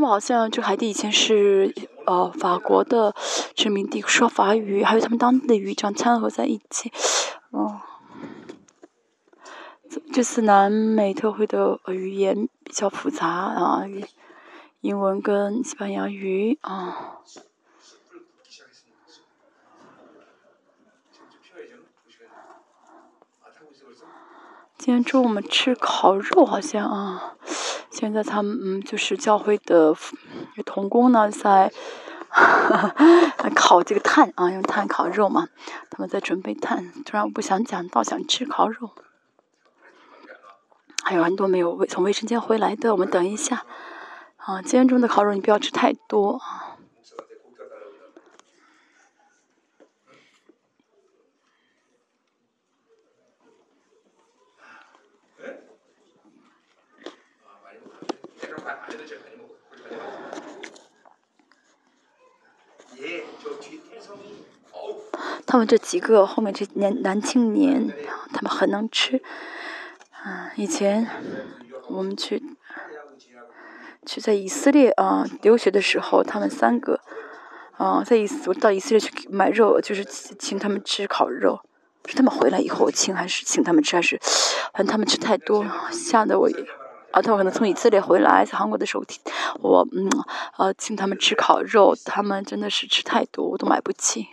他们好像就海地以前是呃法国的殖民地，说法语，还有他们当地的语这样掺合在一起。哦，这次南美特会的语言比较复杂啊，英文跟西班牙语啊。今天中午我们吃烤肉，好像啊。现在他们嗯，就是教会的童工呢，在烤这个炭啊，用炭烤肉嘛。他们在准备炭。突然我不想讲，倒想吃烤肉。还有很多没有从卫生间回来的，我们等一下。啊，今天中的烤肉你不要吃太多啊。他们这几个后面这年男青年，他们很能吃。嗯，以前我们去去在以色列啊留学的时候，他们三个啊在以我到以色列去买肉，就是请他们吃烤肉。是他们回来以后请还是请他们吃还是？反正他们吃太多，吓得我啊，他们可能从以色列回来，在韩国的时候，我嗯呃请他们吃烤肉，他们真的是吃太多，我都买不起。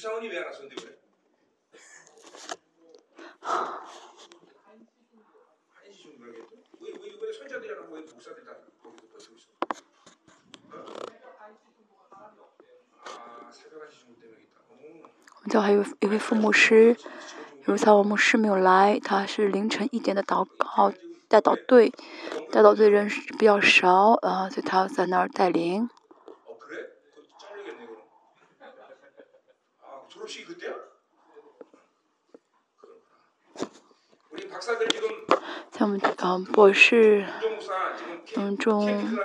我们还有一位父母师，有一位牧师没有来，他是凌晨一点的祷告带导队，带导队人比较少啊，所以他在那儿带领。像我们嗯博士嗯中，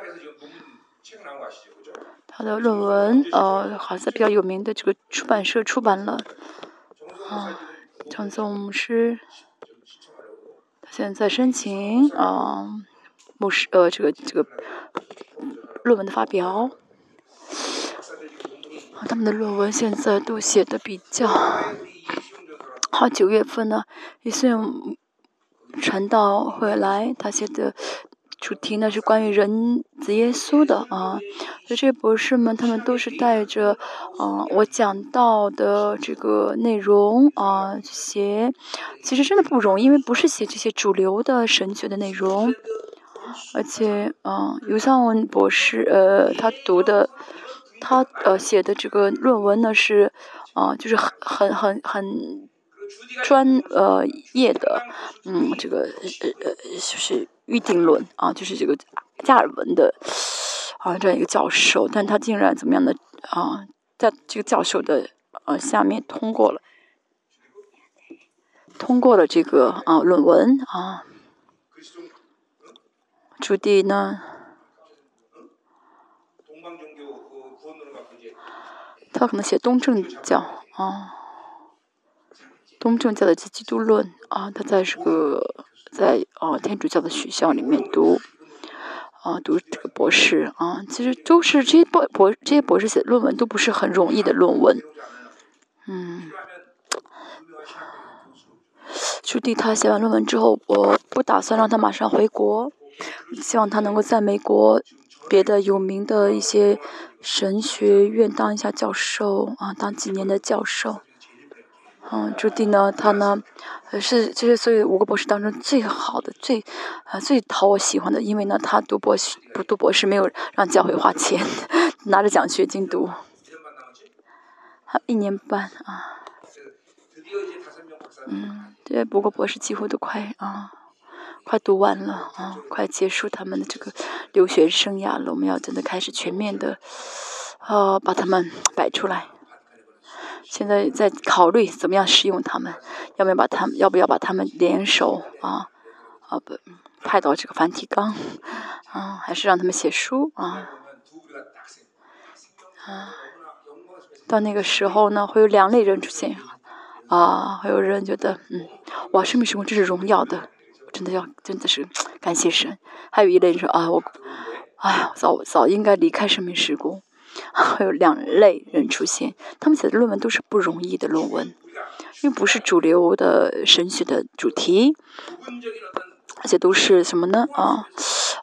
他的论文呃好像比较有名的这个出版社出版了。啊，张宗牧师，他现在在申请啊牧师呃这个这个论文的发表。他们的论文现在都写的比较好。九月份呢，也是传道回来，他写的主题呢是关于人子耶稣的啊。所以这些博士们，他们都是带着啊我讲到的这个内容啊写。其实真的不容易，因为不是写这些主流的神学的内容，而且啊，尤尚文博士呃，他读的。他呃写的这个论文呢是，啊就是很很很很专呃业的，嗯这个呃呃就是预定论啊就是这个加尔文的啊这样一个教授，但他竟然怎么样的啊在这个教授的呃下面通过了通过了这个啊论文啊，朱棣呢？他可能写东正教啊，东正教的基督论啊，他在这个在啊天主教的学校里面读啊读这个博士啊，其实都是这些博博这些博士写的论文都不是很容易的论文，嗯，朱棣他写完论文之后，我不打算让他马上回国，希望他能够在美国。别的有名的一些神学院当一下教授啊，当几年的教授。嗯，朱棣呢，他呢，是就是所以五个博士当中最好的、最啊最讨我喜欢的，因为呢，他读博士不读博士没有让教会花钱，拿着奖学金读，还一年半啊。嗯，对，不过博士几乎都快啊。快读完了啊，快结束他们的这个留学生涯了。我们要真的开始全面的，呃，把他们摆出来。现在在考虑怎么样使用他们，要不要把他们，要不要把他们联手啊？啊不，派到这个繁体纲啊，还是让他们写书啊？啊，到那个时候呢，会有两类人出现啊，会有人觉得，嗯，哇，生命时光这是荣耀的。真的要，真的是感谢神。还有一类人说啊，我哎，早早应该离开生命时空。还有两类人出现，他们写的论文都是不容易的论文，因为不是主流的神学的主题，而且都是什么呢？啊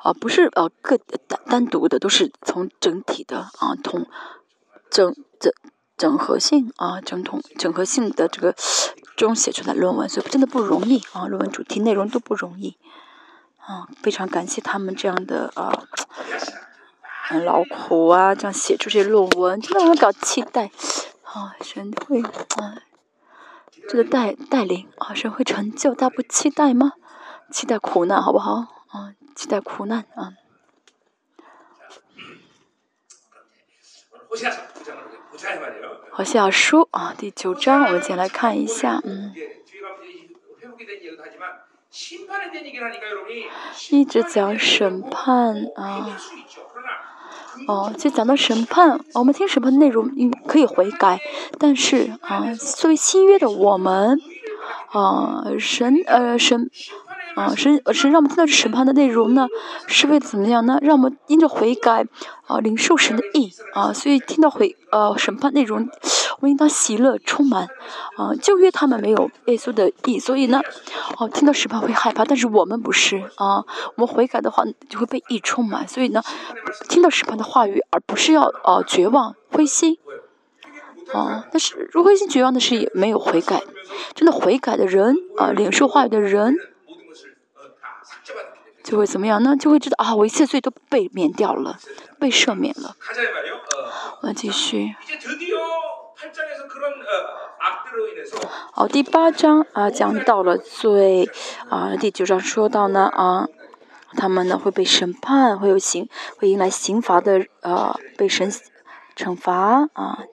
啊，不是呃个单单独的，都是从整体的啊同整整整合性啊整统整合性的这个中写出来论文，所以真的不容易啊，论文主题内容都不容易。啊，非常感谢他们这样的啊，很劳苦啊，这样写出这些论文，真的很搞期待。啊，神会啊，这个带带领啊，神会成就，大家不期待吗？期待苦难，好不好？啊，期待苦难啊。好，下书啊，第九章，我们先来看一下，嗯。一直讲审判啊，哦，就讲到审判，我们听审判内容，嗯可以悔改，但是啊，作为新约的我们，啊，神呃神。啊，神神让我们听到审判的内容呢，是为了怎么样呢？让我们因着悔改啊，领受神的意啊，所以听到悔呃审判内容，我应当喜乐充满啊。就约他们没有耶稣的意，所以呢，哦，听到审判会害怕，但是我们不是啊，我们悔改的话就会被意充满，所以呢，听到审判的话语，而不是要呃绝望灰心啊。但是如灰心绝望的是也没有悔改，真的悔改的人啊，领受话语的人。就会怎么样呢？就会知道啊，我一切罪都被免掉了，被赦免了。我继续。好，第八章啊，讲到了罪啊，第九章说到呢啊，他们呢会被审判，会有刑，会迎来刑罚的啊，被神惩罚啊。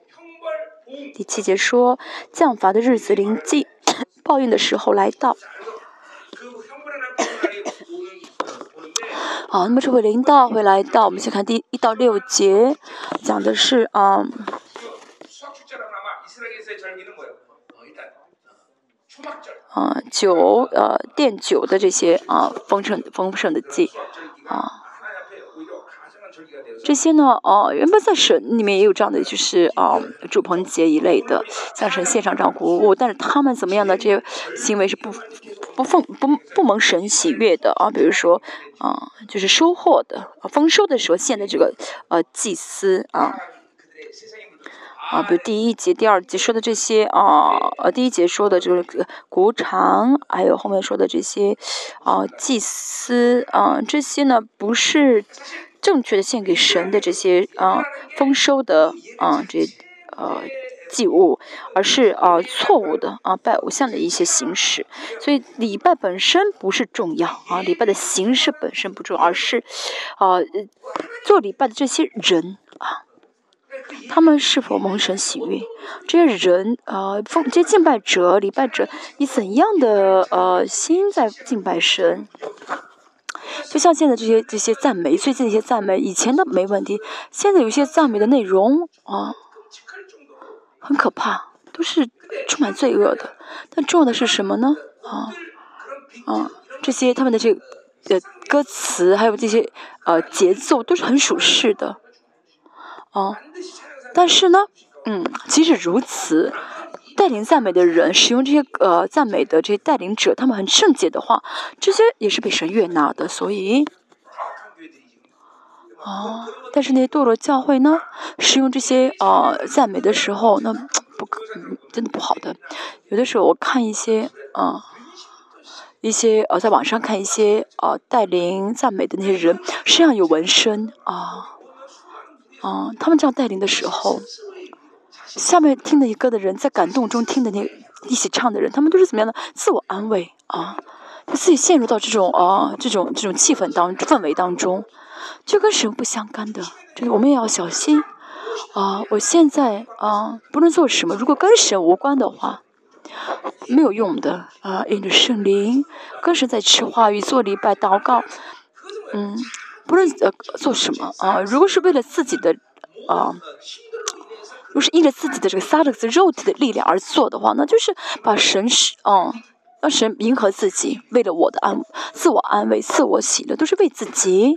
第七节说，降罚的日子临近，报应的时候来到。好，那么这回领导会来到，我们先看第一到六节，讲的是啊，啊酒呃奠酒的这些啊丰盛丰盛的祭啊。这些呢，哦，原本在神里面也有这样的，就是啊，主棚节一类的，向神献上这样谷物，但是他们怎么样的这些行为是不不奉不不蒙神喜悦的啊？比如说啊，就是收获的丰收的时候献的这个呃祭司啊啊，比如第一节、第二节说的这些啊，呃，第一节说的就是谷场，还有后面说的这些啊祭司啊，这些呢不是。正确的献给神的这些啊丰收的啊这呃祭物，而是啊错误的啊拜偶像的一些形式。所以礼拜本身不是重要啊，礼拜的形式本身不重要，而是啊做礼拜的这些人啊，他们是否蒙神喜悦？这些人啊，奉这些敬拜者、礼拜者以怎样的呃心在敬拜神？就像现在这些这些赞美，最近的一些赞美，以前的没问题，现在有些赞美的内容啊，很可怕，都是充满罪恶的。但重要的是什么呢？啊啊，这些他们的这呃歌词，还有这些呃节奏，都是很属实的啊。但是呢，嗯，即使如此。带领赞美的人使用这些呃赞美的这些带领者，他们很圣洁的话，这些也是被神悦纳的。所以，哦，但是那些堕落教会呢，使用这些呃赞美的时候，那不可真的不好的。有的时候我看一些啊，一些呃在网上看一些呃带领赞美的那些人，身上有纹身啊啊，他们这样带领的时候。下面听的一个的人，在感动中听的那一起唱的人，他们都是怎么样的？自我安慰啊，他自己陷入到这种啊这种这种气氛当氛围当中，就跟神不相干的。这个我们也要小心啊！我现在啊，不论做什么，如果跟神无关的话，没有用的啊。因着圣灵，跟神在吃话语、做礼拜、祷告，嗯，不论呃做什么啊，如果是为了自己的啊。不是依着自己的这个撒勒斯肉体的力量而做的话，那就是把神是嗯，让神迎合自己，为了我的安自我安慰、自我喜乐，都是为自己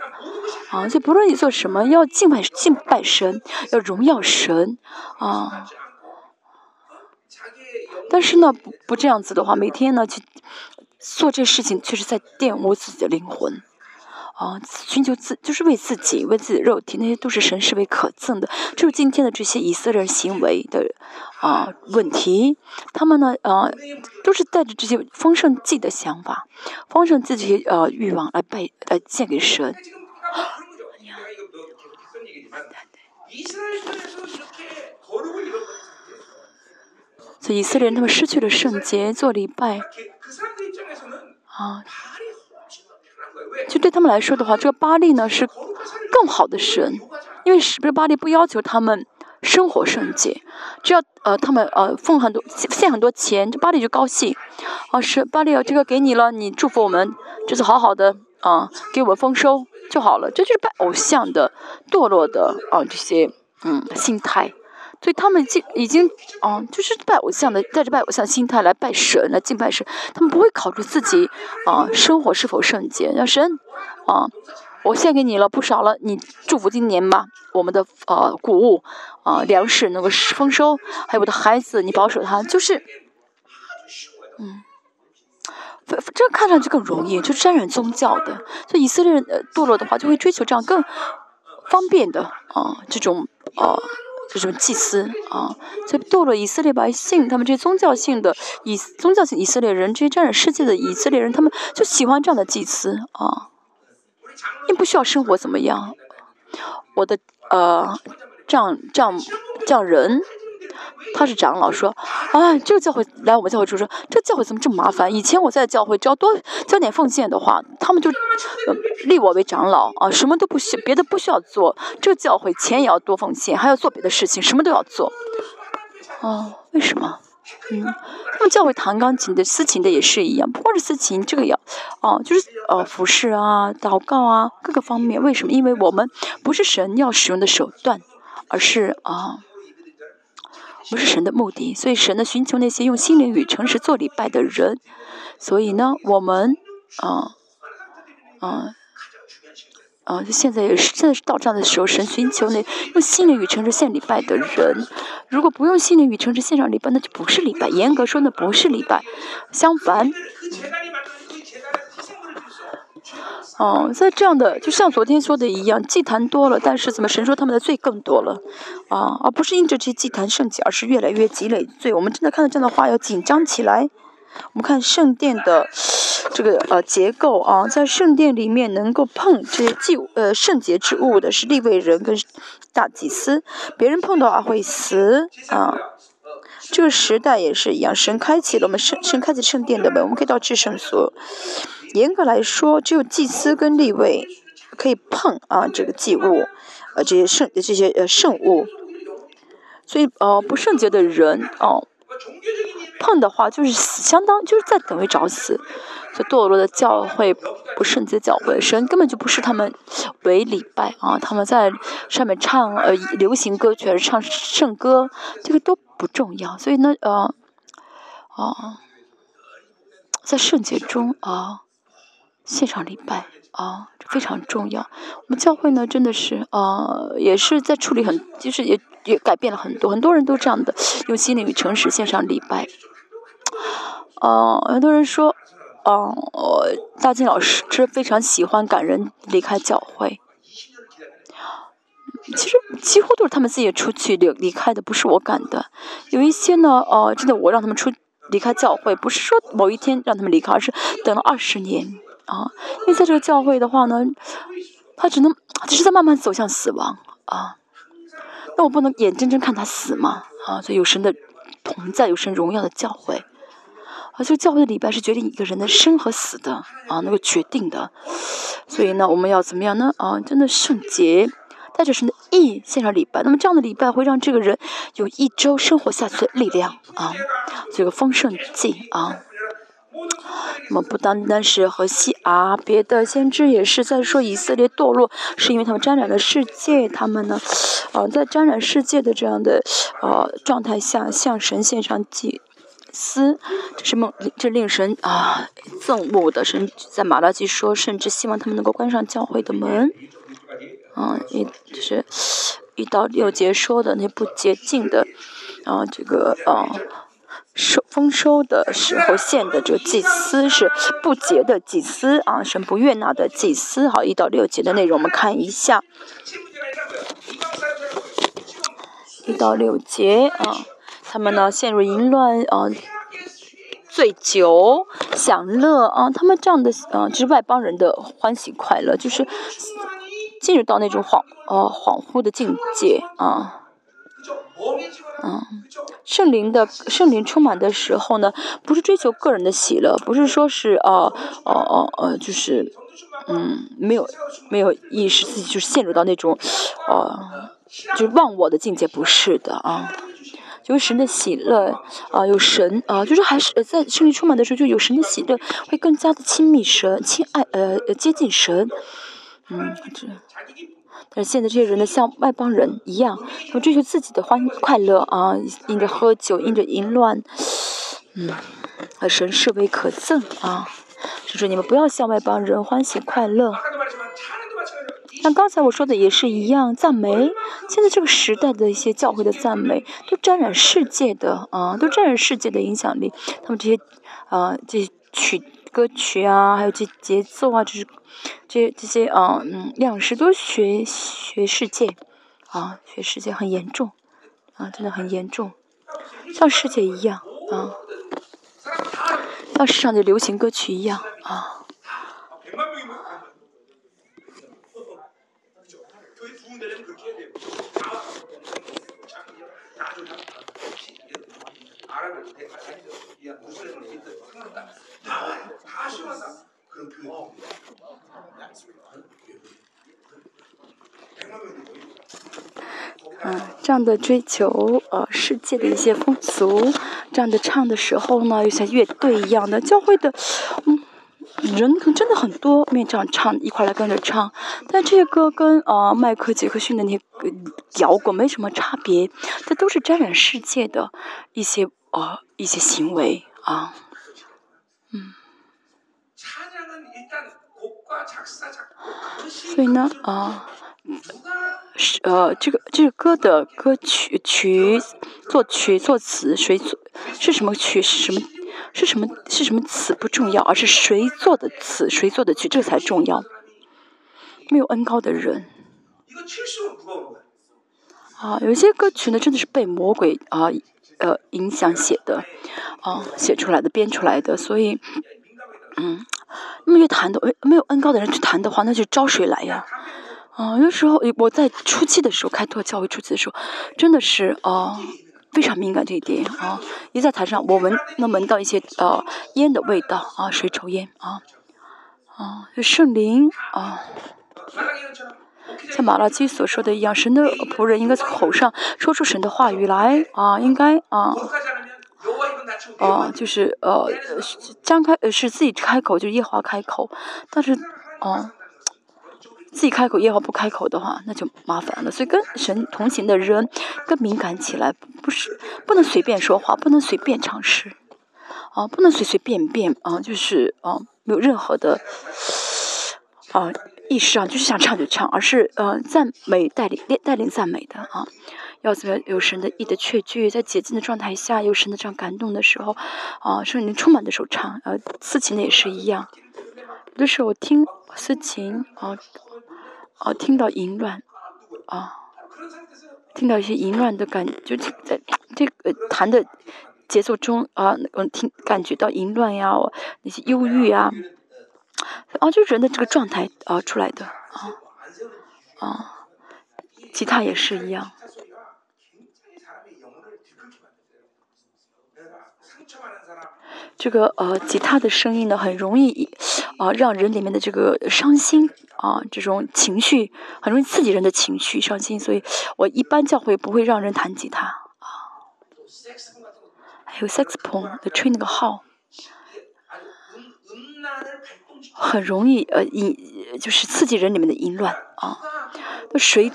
啊，就不论你做什么，要敬拜敬拜神，要荣耀神，啊。但是呢，不不这样子的话，每天呢去做这事情，却是在玷污自己的灵魂。啊，寻求自就是为自己，为自己的肉体，那些都是神视为可憎的。就是今天的这些以色列人行为的啊问题，他们呢啊都是带着这些丰盛祭的想法，丰盛自己呃欲望来拜来献给神。所以以色列人他们失去了圣洁，做礼拜啊。就对他们来说的话，这个巴利呢是更好的神，因为是不是巴利不要求他们生活圣洁，只要呃他们呃奉很多献很多钱，这巴利就高兴，啊是巴利这个给你了，你祝福我们，这次好好的啊给我们丰收就好了，这就是拜偶像的堕落的啊这些嗯心态。所以他们已已经，啊，就是拜偶像的，带着拜偶像心态来拜神，来敬拜神。他们不会考虑自己，啊，生活是否圣洁。要神，啊，我献给你了，不少了，你祝福今年吧，我们的呃谷物，啊，粮食能够丰收，还有我的孩子，你保守他，就是，嗯，这看上去更容易，就沾染宗教的。所以以色列人堕落的话，就会追求这样更方便的，啊，这种，啊。这种祭司啊，就堕落以色列百姓，他们这些宗教性的以宗教性以色列人，这些占领世界的以色列人，他们就喜欢这样的祭司啊，你不需要生活怎么样，我的呃，这样这样这样人。他是长老，说，啊，这个教会来我们教会就说，这教会怎么这么麻烦？以前我在教会只要多交点奉献的话，他们就呃立我为长老啊，什么都不需别的不需要做，这个教会钱也要多奉献，还要做别的事情，什么都要做。哦，为什么？嗯，他们教会弹钢琴的、司琴的也是一样，不光是司琴，这个要，哦，就是呃服饰啊、祷告啊各个方面。为什么？因为我们不是神要使用的手段，而是啊。不是神的目的，所以神呢寻求那些用心灵与诚实做礼拜的人。所以呢，我们啊啊啊，现在也是，现在是到这样的时候，神寻求那用心灵与诚实献礼拜的人。如果不用心灵与诚实献上礼拜，那就不是礼拜。严格说，那不是礼拜。相反。哦，在这样的，就像昨天说的一样，祭坛多了，但是怎么神说他们的罪更多了，啊，而不是因着这些祭坛圣洁，而是越来越积累罪。我们真的看到这样的话，要紧张起来。我们看圣殿的这个呃结构啊，在圣殿里面能够碰这些祭呃圣洁之物的是立位人跟大祭司，别人碰到啊会死啊。这个时代也是一样，神开启了我们圣神开启圣殿的门，我们可以到至圣所。严格来说，只有祭司跟立位可以碰啊，这个祭物，呃，这些圣这些呃圣物。所以呃，不圣洁的人哦，碰的话就是，相当就是在等于找死。所以堕落的教会不圣洁教会，神根本就不是他们为礼拜啊，他们在上面唱呃流行歌曲还是唱圣歌，这个都不重要。所以呢，呃，啊，在圣洁中啊。现场礼拜啊，非常重要。我们教会呢，真的是啊，也是在处理很，就是也也改变了很多，很多人都这样的用心灵与诚实线上礼拜。哦，很多人说，哦，大金老师是非常喜欢赶人离开教会。其实几乎都是他们自己出去离离开的，不是我赶的。有一些呢，哦，真的我让他们出离开教会，不是说某一天让他们离开，而是等了二十年。啊，因为在这个教会的话呢，他只能只是在慢慢走向死亡啊。那我不能眼睁睁看他死嘛啊！所以有神的同在，有神荣耀的教会啊。这个教会的礼拜是决定一个人的生和死的啊，那个决定的。所以呢，我们要怎么样呢？啊，真的圣洁，带着神的意献上礼拜。那么这样的礼拜会让这个人有一周生活下去的力量啊。这个丰盛祭啊。那么不单单是和西啊，别的先知也是在说以色列堕落，是因为他们沾染了世界，他们呢，呃，在沾染世界的这样的呃状态下，向神献上祭司，这是梦，这令神啊憎恶的。神在马拉基说，甚至希望他们能够关上教会的门。啊，一就是一到六节说的那不洁净的，啊，这个啊收丰收的时候献的这个祭司是不洁的祭司啊，神不悦纳的祭司。好，一到六节的内容我们看一下，一到六节啊，他们呢陷入淫乱啊。醉酒享乐啊，他们这样的啊，就是外邦人的欢喜快乐，就是进入到那种恍呃恍惚的境界啊，嗯，圣灵的圣灵充满的时候呢，不是追求个人的喜乐，不是说是哦哦哦哦，就是嗯没有没有意识自己就是陷入到那种呃就是忘我的境界，不是的啊。有神的喜乐啊，有神啊，就是还是在圣灵充满的时候，就有神的喜乐，会更加的亲密神、亲爱呃接近神，嗯，这。但现在这些人呢，像外邦人一样，他们追求自己的欢快乐啊，因着喝酒，因着淫乱，嗯，和神视为可憎啊，就说你们不要像外邦人欢喜快乐。像刚才我说的也是一样，赞美现在这个时代的一些教会的赞美，都沾染世界的啊，都沾染世界的影响力。他们这些啊，这曲歌曲啊，还有这节奏啊，就是这这些啊，嗯，两师都学学世界啊，学世界很严重啊，真的很严重，像世界一样啊，像市场的流行歌曲一样啊。嗯，这样的追求呃世界的一些风俗，这样的唱的时候呢，又像乐队一样的教会的，嗯，人可能真的很多，面这样唱一块来跟着唱，但这些歌跟呃迈克杰克逊的那摇滚没什么差别，这都是沾染世界的一些呃一些行为啊，所以呢，啊，呃，这个这个歌的歌曲曲作曲作词谁作是什么曲是什么是什么是什么词不重要，而是谁做的词谁做的曲这才重要。没有恩高的人，啊，有些歌曲呢真的是被魔鬼啊呃影响写的，啊写出来的编出来的，所以嗯。那么越弹的没有恩高的人去弹的话，那就招谁来呀？啊，有时候我在初期的时候开拓教会初期的时候，真的是啊非常敏感这一点啊。一在台上，我闻能闻到一些呃烟的味道啊，谁抽烟啊？啊，圣灵啊，像马拉基所说的一样，神的仆人应该从口上说出神的话语来啊，应该啊。哦，就是呃，张开呃是自己开口，就是夜华开口，但是哦，自己开口耶和华不开口的话，那就麻烦了。所以跟神同行的人更敏感起来，不是不能随便说话，不能随便尝试，啊，不能随随便便啊，就是啊，没有任何的啊意识啊就是想唱就唱，而是呃赞美带领带领赞美的啊。要怎么有神的意的确据，在洁净的状态下，有神的这样感动的时候，啊，圣灵充满的时候唱，呃，司琴的也是一样。有的时候我听司琴，啊，啊，听到淫乱，啊，听到一些淫乱的感，就在这个弹的节奏中，啊，我听感觉到淫乱呀，那些忧郁啊，啊，就人的这个状态啊出来的，啊，啊，吉他也是一样。这个呃，吉他的声音呢，很容易啊，让人里面的这个伤心啊，这种情绪很容易刺激人的情绪伤心，所以我一般教会不会让人弹吉他啊。还有 saxophone 吹那个号，很容易呃引就是刺激人里面的淫乱啊。那谁？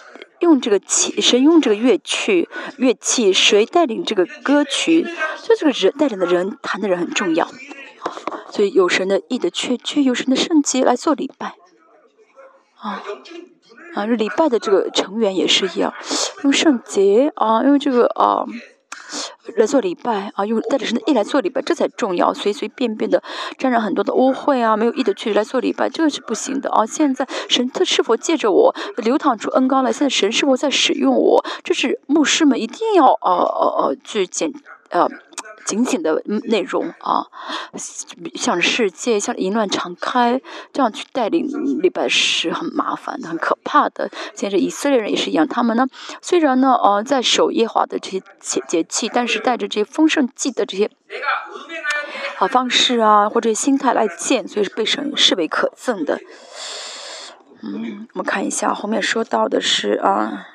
用这个器，谁用这个乐器？乐器谁带领这个歌曲？就这个人带领的人弹的人很重要。所以有神的意的确确有神的圣洁来做礼拜。啊啊，礼拜的这个成员也是一样，用圣洁啊，用这个啊来做礼拜啊，用带着神的意来做礼拜，这才重要。随随便便的沾染很多的污秽啊，没有意的去来做礼拜，这个是不行的啊。现在神他是否借着我流淌出恩膏来？现在神是否在使用我？这是牧师们一定要呃呃呃去检呃。紧紧的内容啊，向世界向淫乱敞开，这样去带领礼拜是很麻烦的，很可怕的。现在以色列人也是一样，他们呢虽然呢呃在守耶华的这些节节气，但是带着这些丰盛祭的这些啊方式啊或者心态来见，所以是被神视为可憎的。嗯，我们看一下后面说到的是啊。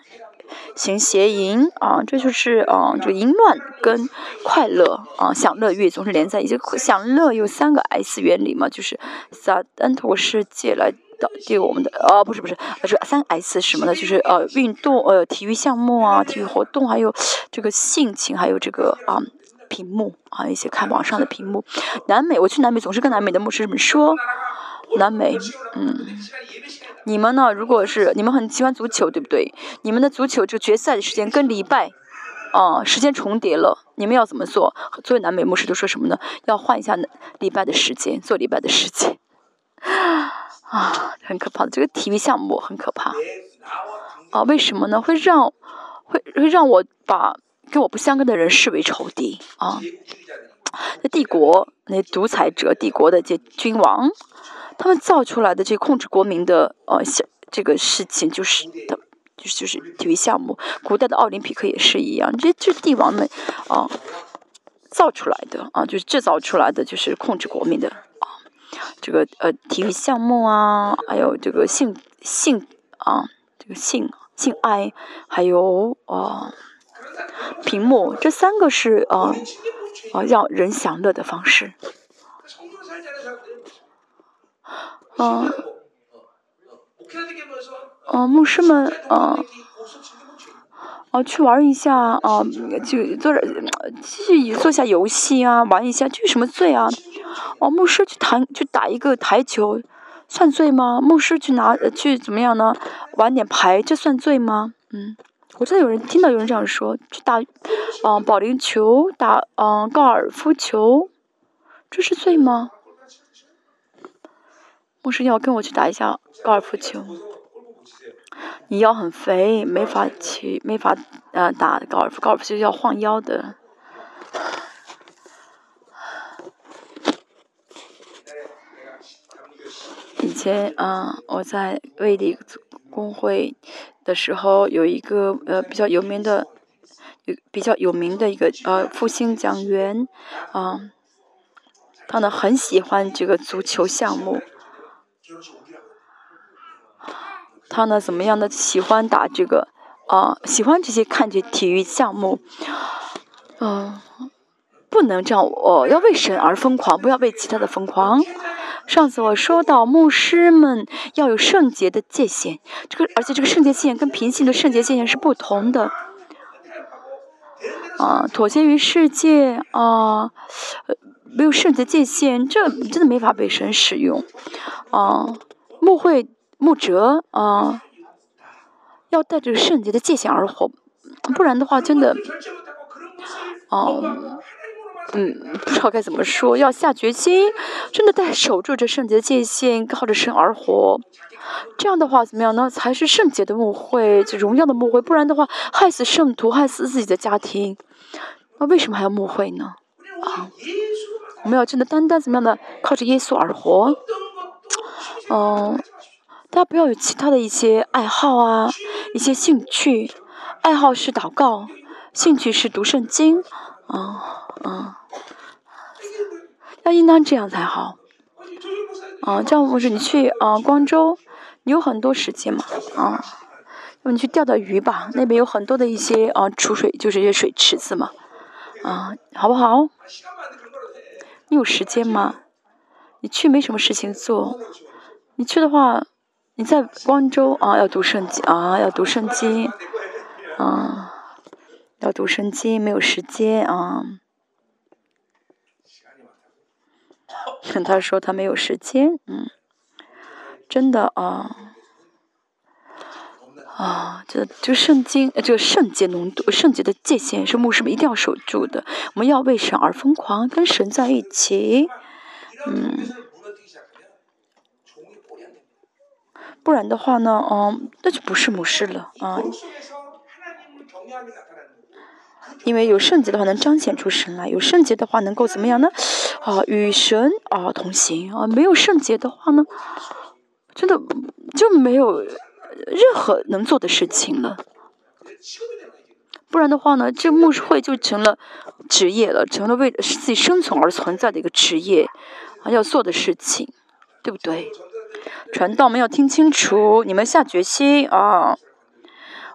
行邪淫啊，这就是啊，这个淫乱跟快乐啊，享乐欲总是连在一起。享乐有三个 S 原理嘛，就是撒旦透过世界来导对我们的哦，不是不是，是三 S 什么呢？就是呃，运动呃，体育项目啊，体育活动，还有这个性情，还有这个啊，屏幕啊，一些看网上的屏幕。南美，我去南美总是跟南美的牧师们说，南美，嗯。你们呢？如果是你们很喜欢足球，对不对？你们的足球这个决赛的时间跟礼拜，啊，时间重叠了。你们要怎么做？作为南美牧师都说什么呢？要换一下礼拜的时间，做礼拜的时间。啊，很可怕的这个体育项目很可怕。啊，为什么呢？会让会会让我把跟我不相干的人视为仇敌啊？那帝国那独裁者，帝国的这君王。他们造出来的这控制国民的呃，这个事情就是的，就是就是体育项目。古代的奥林匹克也是一样，这这帝王们啊造出来的啊，就是制造出来的，就是控制国民的啊。这个呃体育项目啊，还有这个性性啊，这个性性爱，还有啊 屏幕，这三个是啊啊让人享乐的方式。嗯，哦，牧师们，嗯，哦，去玩一下，啊，就做着，去做下游戏啊，玩一下，这有什么罪啊？哦，牧师去弹，去打一个台球，算罪吗？牧师去拿，去怎么样呢？玩点牌，这算罪吗？嗯，我真的有人听到有人这样说，去打，嗯，保龄球，打，嗯，高尔夫球，这是罪吗？牧师要跟我去打一下高尔夫球，你腰很肥，没法去，没法呃打高尔夫，高尔夫球要晃腰的。以前嗯，我在卫理工会的时候，有一个呃比较有名的，有比较有名的一个呃复兴讲员啊，他呢很喜欢这个足球项目。他呢，怎么样呢？喜欢打这个，啊，喜欢这些看这体育项目，嗯，不能这样，哦，要为神而疯狂，不要为其他的疯狂。上次我说到，牧师们要有圣洁的界限，这个而且这个圣洁界限跟平行的圣洁界限是不同的。啊，妥协于世界，啊，没有圣洁界限，这真的没法被神使用。啊，牧会。牧哲啊，要带着圣洁的界限而活，不然的话，真的，哦，嗯，不知道该怎么说，要下决心，真的在守住这圣洁的界限，靠着神而活。这样的话，怎么样呢？才是圣洁的牧会，就荣耀的牧会。不然的话，害死圣徒，害死自己的家庭。那为什么还要牧会呢？啊，我们要真的单单怎么样的，靠着耶稣而活。嗯。大家不要有其他的一些爱好啊，一些兴趣。爱好是祷告，兴趣是读圣经，啊啊，要应当这样才好。啊，这样不是你去啊光州，你有很多时间嘛，啊，那你去钓钓鱼吧，那边有很多的一些啊储水，就是一些水池子嘛，啊，好不好？你有时间吗？你去没什么事情做，你去的话。你在光州啊，要读圣经啊，要读圣经，啊，要读圣经，没有时间啊。他说他没有时间，嗯，真的啊，啊，这就圣经，这个圣洁浓度、圣洁的界限是牧师们一定要守住的。我们要为神而疯狂，跟神在一起，嗯，不然的话呢，嗯，那就不是牧师了啊。因为有圣洁的话，能彰显出神来；有圣洁的话，能够怎么样呢？啊，与神啊同行啊。没有圣洁的话呢，真的就没有任何能做的事情了。不然的话呢，这牧师会就成了职业了，成了为自己生存而存在的一个职业啊，要做的事情，对不对？传道们要听清楚，你们下决心啊！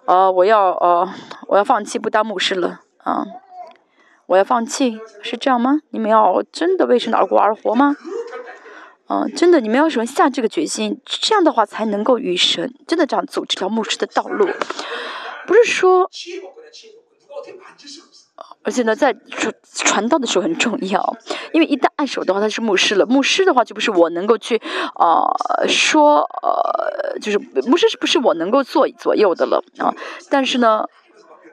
啊，我要呃，我要放弃不当牧师了。啊！我要放弃，是这样吗？你们要真的为神而过而活吗？嗯，真的，你们要什么下这个决心？这样的话才能够与神真的这样走这条牧师的道路，不是说。而且呢，在传传道的时候很重要，因为一旦按手的话，他是牧师了。牧师的话就不是我能够去呃说呃，就是牧师不是我能够做左右的了啊？但是呢。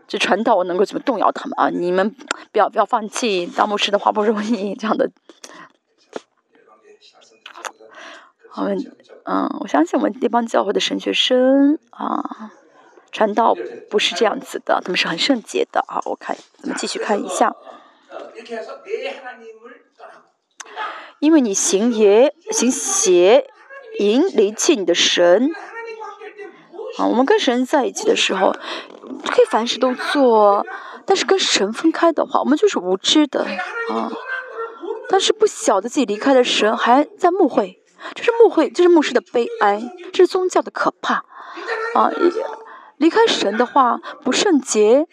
这传道我能够怎么动摇他们啊？你们不要不要放弃当牧师的话不容易，这样的。我们嗯，我相信我们地方教会的神学生啊，传道不是这样子的，他们是很圣洁的啊。我看，咱们继续看一下。因为你行邪行邪淫离弃你的神啊，我们跟神在一起的时候。可以凡事都做，但是跟神分开的话，我们就是无知的啊。但是不晓得自己离开了神，还在误会，这是误会，这是牧师的悲哀，这是宗教的可怕啊！离开神的话不圣洁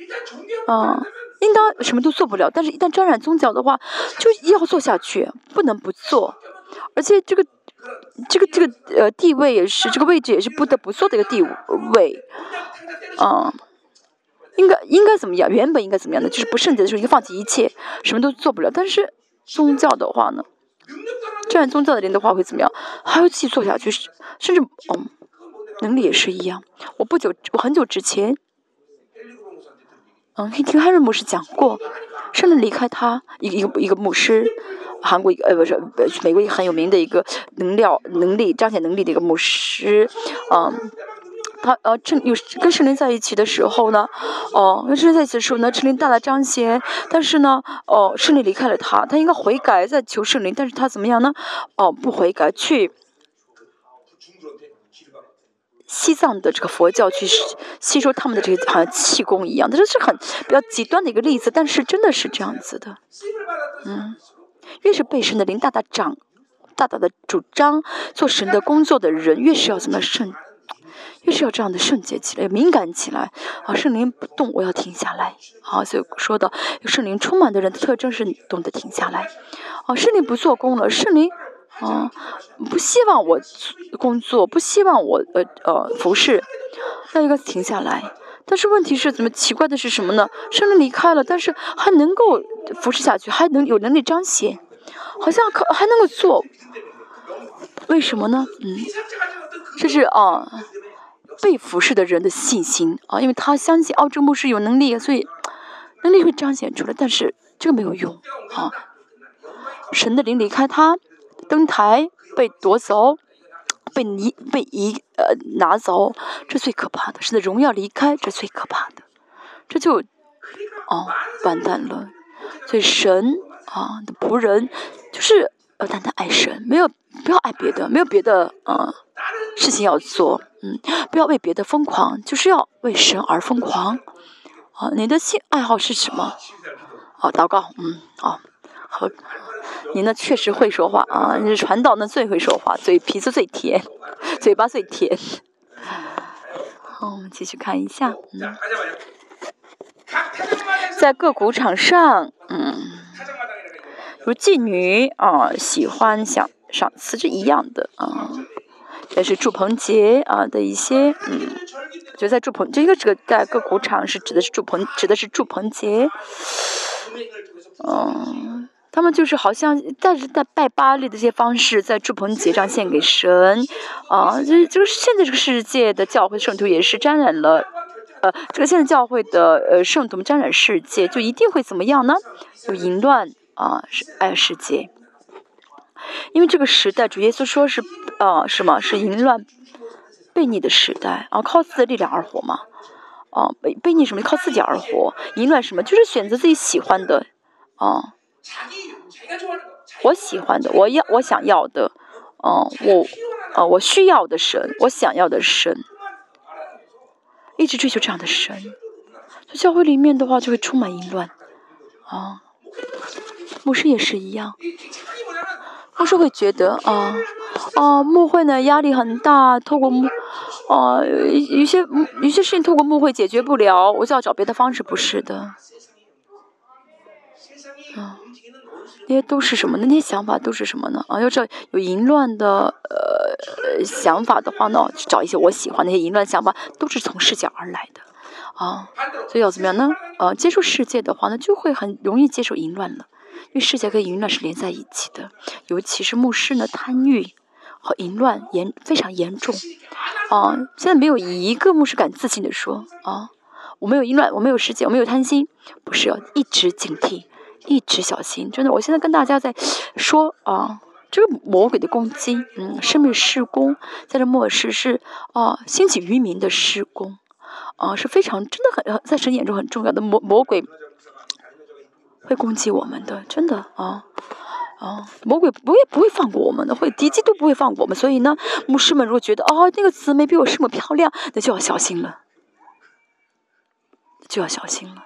啊，应当什么都做不了。但是，一旦沾染宗教的话，就要做下去，不能不做。而且，这个这个这个呃地位也是，这个位置也是不得不做的一个地位啊。应该应该怎么样？原本应该怎么样的？就是不圣洁的时候，应该放弃一切，什么都做不了。但是宗教的话呢，这样宗教的人的话会怎么样？还要继续做下去，甚至嗯，能力也是一样。我不久，我很久之前，嗯，听汉瑞牧师讲过，甚至离开他一个一个一个牧师，韩国一个呃不是美国一个很有名的一个能量能力彰显能力的一个牧师，嗯。他呃，圣有跟圣灵在一起的时候呢，哦，跟圣灵在一起的时候呢，圣灵大大彰显。但是呢，哦，圣灵离开了他，他应该悔改，在求圣灵。但是他怎么样呢？哦，不悔改，去西藏的这个佛教去吸收他们的这个好像气功一样，这是很比较极端的一个例子。但是真的是这样子的，嗯，越是被神的灵大大长、大大的主张做神的工作的人，越是要怎么圣。越是要这样的圣洁起来，敏感起来啊！圣灵不动，我要停下来啊！所以说的圣灵充满的人的特征是懂得停下来啊！圣灵不做工了，圣灵啊不希望我工作，不希望我呃呃服侍，那应该停下来。但是问题是怎么奇怪的是什么呢？圣灵离开了，但是还能够服侍下去，还能有能力彰显，好像可还能够做，为什么呢？嗯，这是啊。被服侍的人的信心啊，因为他相信奥正牧师有能力，所以能力会彰显出来。但是这个没有用啊！神的灵离开他，登台被夺走，被移被移呃拿走，这最可怕的。神的荣耀离开，这最可怕的，这就哦完蛋了。所以神啊的仆人就是要单单爱神，没有不要爱别的，没有别的啊事情要做。嗯，不要为别的疯狂，就是要为神而疯狂。啊，你的性爱好是什么？哦，祷告。嗯，哦，和你呢确实会说话啊，你是传道呢最会说话，嘴皮子最甜，嘴巴最甜。好，我们继续看一下。嗯，在各谷场上，嗯，如妓女啊，喜欢想赏赐是一样的啊。也是祝棚节啊的一些，嗯，就在祝棚，这个这个在各谷场是指的是祝棚，指的是祝棚节，嗯，他们就是好像但是在拜巴利的这些方式，在祝棚节上献给神，啊，就就是现在这个世界的教会圣徒也是沾染了，呃，这个现在教会的呃圣徒们沾染世界，就一定会怎么样呢？有淫乱啊，是爱世界，因为这个时代主耶稣说是，呃，什么是淫乱悖逆的时代啊？靠自己的力量而活嘛，啊，悖悖逆什么？靠自己而活，淫乱什么？就是选择自己喜欢的，啊。我喜欢的，我要我想要的，哦，我，哦，我需要的神，我想要的神，一直追求这样的神。在教会里面的话，就会充满淫乱，啊，牧师也是一样，牧师会觉得啊，啊，牧会呢压力很大，透过牧，啊，有些有些事情透过牧会解决不了，我就要找别的方式，不是的，啊。那些都是什么？那些想法都是什么呢？啊，要知道有淫乱的呃想法的话呢，找一些我喜欢那些淫乱想法，都是从世界而来的，啊，所以要怎么样呢？呃，接触世界的话呢，就会很容易接受淫乱了，因为世界跟淫乱是连在一起的，尤其是牧师呢，贪欲和淫乱严非常严重，啊，现在没有一个牧师敢自信的说啊，我没有淫乱，我没有世界，我没有贪心，不是要一直警惕。一直小心，真的，我现在跟大家在说啊，这个魔鬼的攻击，嗯，生命施工，在这末世是啊，兴起于民的施工，啊，是非常真的很在神眼中很重要的魔魔鬼会攻击我们的，真的啊啊，魔鬼不会不会放过我们的，会敌机都不会放过我们，所以呢，牧师们如果觉得哦那个姊妹比我师母漂亮，那就要小心了，就要小心了。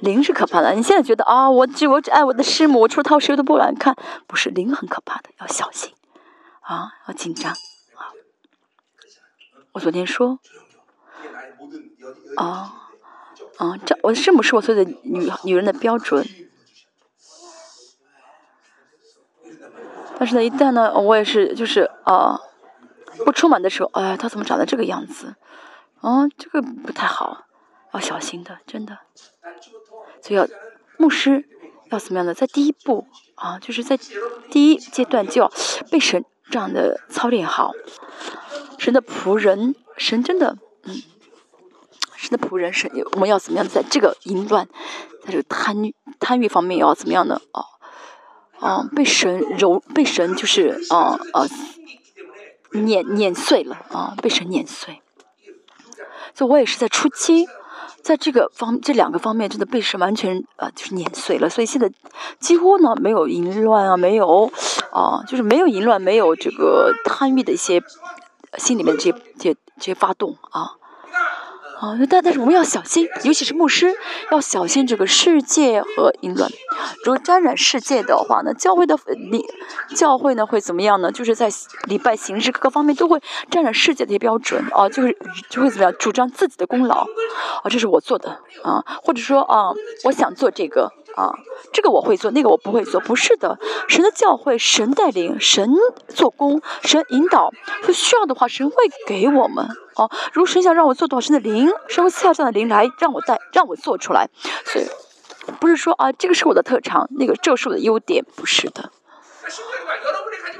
灵是可怕的，你现在觉得啊，我只我只爱我的师母，我除了他谁都不敢看，不是灵很可怕的，要小心啊，要紧张。我昨天说啊啊，这我的师母是我所有的女女人的标准，但是呢，一旦呢，我也是就是啊。不出门的时候，哎，他怎么长得这个样子？哦，这个不太好，要小心的，真的。所以要牧师要怎么样的，在第一步啊，就是在第一阶段就要被神这这样的操练好。神的仆人，神真的，嗯，神的仆人，神我们要怎么样，在这个淫乱，在这个贪欲贪欲方面要怎么样的哦，哦，被神揉，被神就是啊啊。碾碾碎了啊，被神碾碎。所以我也是在初期，在这个方这两个方面真的被是完全啊就是碾碎了。所以现在几乎呢没有淫乱啊，没有啊，就是没有淫乱，没有这个贪欲的一些心里面这些这这些发动啊。啊，但但是我们要小心，尤其是牧师要小心这个世界和淫乱。如果沾染世界的话呢，教会的礼教会呢会怎么样呢？就是在礼拜形式各个方面都会沾染世界的一些标准啊，就是就会怎么样主张自己的功劳啊，这是我做的啊，或者说啊，我想做这个。啊，这个我会做，那个我不会做，不是的。神的教会，神带领，神做工，神引导，有需要的话，神会给我们。哦，如果神想让我做多少，神的灵，神会赐下这样的灵来让我带，让我做出来。所以，不是说啊，这个是我的特长，那个这是我的优点，不是的。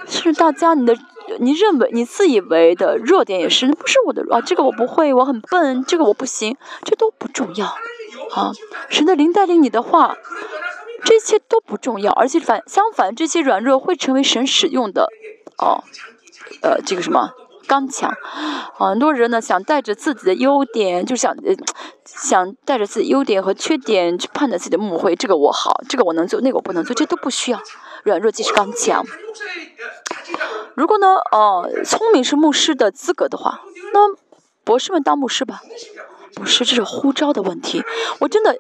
是大家你的，你认为你自以为的弱点也是，不是我的啊，这个我不会，我很笨，这个我不行，这都不重要。啊，神的灵带领你的话，这些都不重要，而且反相反，这些软弱会成为神使用的哦，呃，这个什么刚强。很多人呢想带着自己的优点，就想呃想带着自己优点和缺点去判断自己的牧会，这个我好，这个我能做，那个我不能做，这都不需要。软弱即是刚强。如果呢，哦，聪明是牧师的资格的话，那博士们当牧师吧。不是，这是呼召的问题。我真的，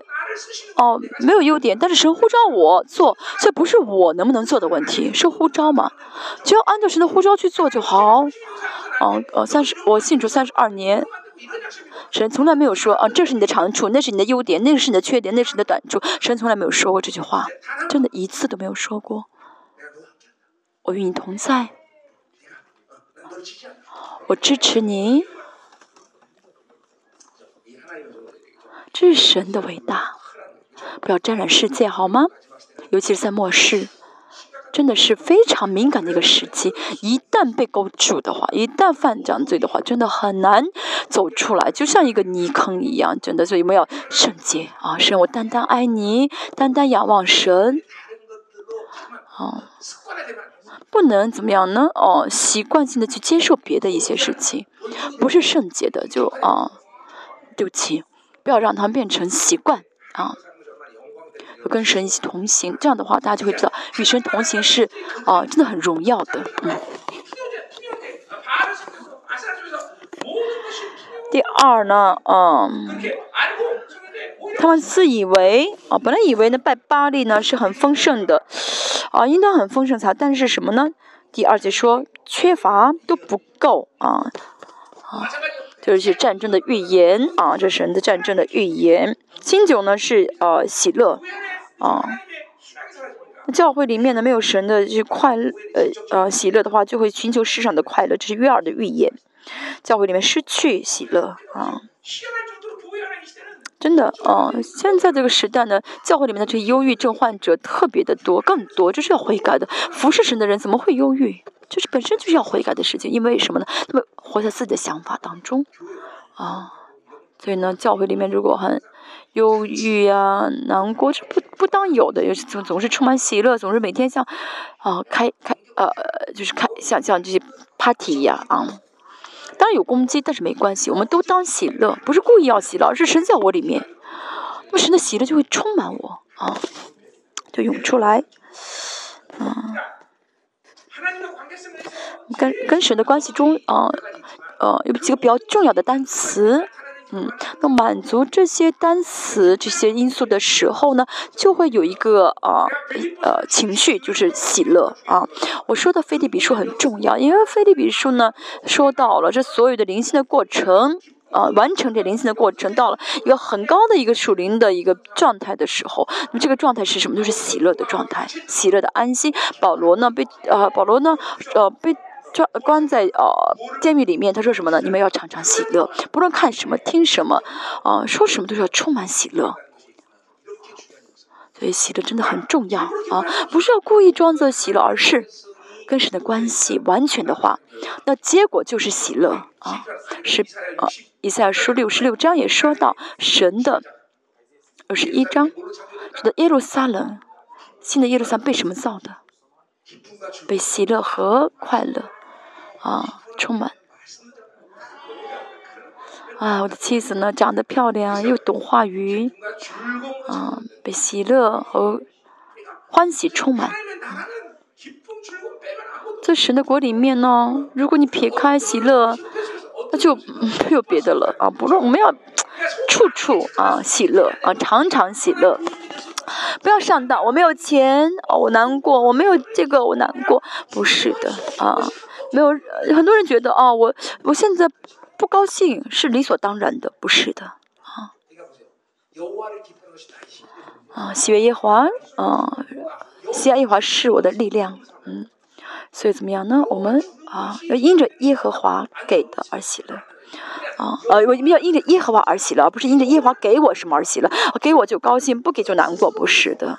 哦，没有优点，但是神呼召我做，这不是我能不能做的问题，是呼召嘛？只要按照神的呼召去做就好。哦，呃，三十，我信主三十二年，神从来没有说啊，这是你的长处，那是你的优点，那个是你的缺点，那是你的短处。神从来没有说过这句话，真的一次都没有说过。我与你同在，我支持你。这是神的伟大。不要沾染世界，好吗？尤其是在末世，真的是非常敏感的一个时期。一旦被勾住的话，一旦犯这样罪的话，真的很难走出来，就像一个泥坑一样。真的，所以我们要圣洁啊！神，我单单爱你，单单仰望神。哦，不能怎么样呢？哦，习惯性的去接受别的一些事情，不是圣洁的，就啊，对不起，不要让它变成习惯啊。跟神一起同行，这样的话，大家就会知道与神同行是啊，真的很荣耀的。嗯。第二呢，嗯，他们自以为啊，本来以为呢拜巴利呢是很丰盛的，啊，应当很丰盛才，但是什么呢？第二节说缺乏都不够啊，啊，就是些战争的预言啊，这是神的战争的预言。新酒呢是呃喜乐。啊，教会里面呢没有神的这快乐，呃呃喜乐的话，就会寻求世上的快乐，这是约尔的预言。教会里面失去喜乐啊，真的啊，现在这个时代呢，教会里面的这忧郁症患者特别的多，更多，这是要悔改的。服侍神的人怎么会忧郁？就是本身就是要悔改的事情，因为什么呢？他们活在自己的想法当中啊，所以呢，教会里面如果很。忧郁呀，难过是不不当有的，是总总是充满喜乐，总是每天像，啊开开呃就是开像像这些 party 一样啊，当然有攻击，但是没关系，我们都当喜乐，不是故意要喜乐，而是神在我里面，那么神的喜乐就会充满我啊，就涌出来，啊，跟跟神的关系中啊，呃有几个比较重要的单词。嗯，那满足这些单词、这些因素的时候呢，就会有一个啊呃情绪，就是喜乐啊。我说的菲利比书很重要，因为菲利比书呢说到了这所有的灵性的过程啊，完成这灵性的过程，到了一个很高的一个属灵的一个状态的时候，那么这个状态是什么？就是喜乐的状态，喜乐的安心。保罗呢被呃保罗呢呃被。关关在呃监狱里面，他说什么呢？你们要常常喜乐，不论看什么、听什么，啊，说什么都是要充满喜乐。所以喜乐真的很重要啊，不是要故意装作喜乐，而是跟神的关系完全的话，那结果就是喜乐啊。是啊，以赛亚书六十六章也说到神的二十一章，说的耶路撒冷，新的耶路撒冷被什么造的？被喜乐和快乐。啊，充满！啊，我的妻子呢，长得漂亮，又懂话语，啊，被喜乐和欢喜充满。在神的国里面呢，如果你撇开喜乐，那就没有别的了啊！不论我们要处处啊喜乐啊，常常喜乐，不要上当。我没有钱哦，我难过；我没有这个，我难过。不是的啊。没有，很多人觉得啊，我我现在不高兴是理所当然的，不是的啊。啊，喜悦耶华，啊，喜悦耶华是我的力量，嗯，所以怎么样呢？我们啊，要因着耶和华给的而喜乐，啊，呃，我们要因着耶和华而喜乐，而不是因着耶和华给我什么而喜乐，给我就高兴，不给就难过，不是的，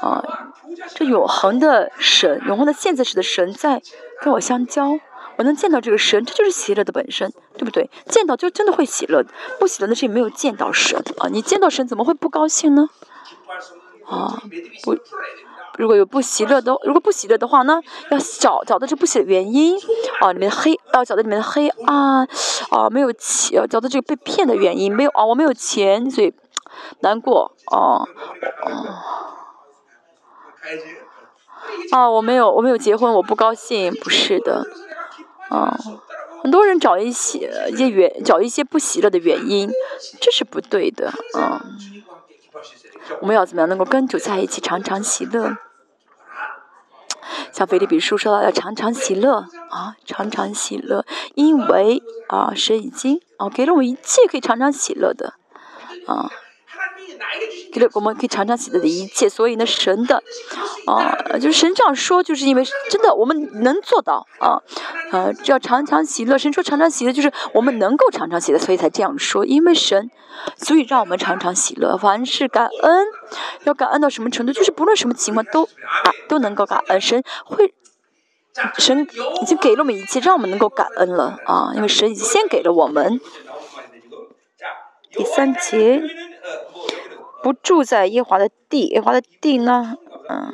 啊。这永恒的神，永恒的现在时的神在跟我相交，我能见到这个神，这就是喜乐的本身，对不对？见到就真的会喜乐，不喜乐那是没有见到神啊！你见到神怎么会不高兴呢？啊，不，如果有不喜乐的，如果不喜乐的话呢，要找找到这不喜的原因啊，里面的黑，要找到里面的黑暗啊，没有钱，找到这个被骗的原因，没有啊，我没有钱，所以难过啊，啊。啊，我没有，我没有结婚，我不高兴，不是的，啊，很多人找一些一些原，找一些不喜乐的原因，这是不对的，啊，我们要怎么样能够跟主在一起，常常喜乐？像菲利比书说到要常常喜乐，啊，常常喜乐，因为啊，神已经啊给了我一切可以常常喜乐的，啊。给了我们可以常常喜乐的一切。所以呢，神的啊，就是神这样说，就是因为真的我们能做到啊，呃，要常常喜乐。神说常常喜乐，就是我们能够常常喜乐，所以才这样说。因为神，所以让我们常常喜乐。凡事感恩，要感恩到什么程度？就是不论什么情况都啊都能够感恩。神会。神已经给了我们一切，让我们能够感恩了啊！因为神已经先给了我们。第三节，不住在耶华的地，耶华的地呢？嗯，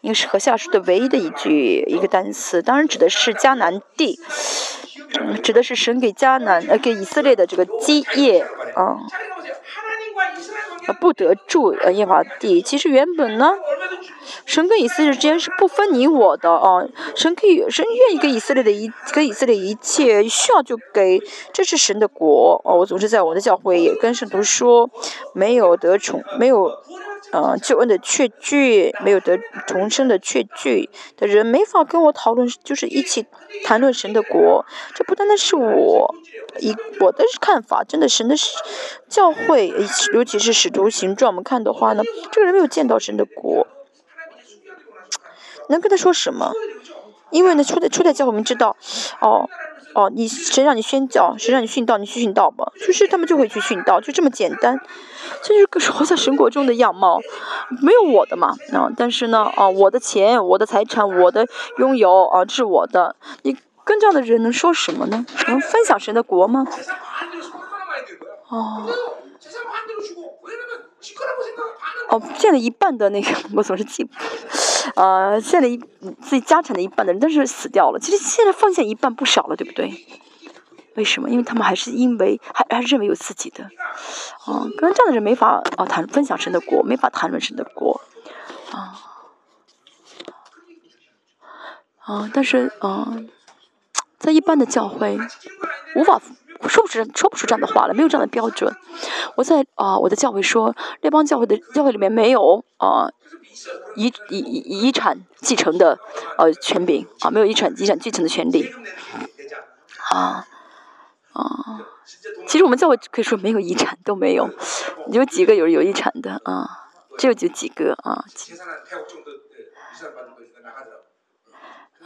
应该是和下书的唯一的一句一个单词，当然指的是迦南地，指的是神给迦南呃给以色列的这个基业啊。不得住呃耶华地，其实原本呢，神跟以色列之间是不分你我的啊，神可以神愿意给以色列的一给以色列一切需要就给，这是神的国哦。我总是在我的教会也跟圣徒说，没有得宠，没有。嗯，救恩的确据没有得重生的确据的人没法跟我讨论，就是一起谈论神的国。这不单单是我一我的看法，真的神的教会，尤其是使徒形状，我们看的话呢，这个人没有见到神的国，能跟他说什么？因为呢，初代初代教会我们知道，哦。哦，你谁让你宣教，谁让你殉道，你去殉道吧。就是他们就会去殉道，就这么简单。这就是活在神国中的样貌，没有我的嘛啊！但是呢，啊，我的钱，我的财产，我的拥有啊，这是我的。你跟这样的人能说什么呢？能分享神的国吗？哦。哦，献了一半的那个，我总是记不，呃，献了一自己家产的一半的人，但是死掉了。其实现在奉献一半不少了，对不对？为什么？因为他们还是因为还还是认为有自己的，啊，跟这样的人没法啊谈分享神的国，没法谈论神的国，啊，啊，但是啊，在一般的教会无法。说不出说不出这样的话了，没有这样的标准。我在啊，我的教会说，列邦教会的教会里面没有啊遗遗遗产继承的呃权柄啊，没有遗产遗产继承的权利啊啊。其实我们教会可以说没有遗产都没有，有几个有有遗产的啊，只有就几个啊。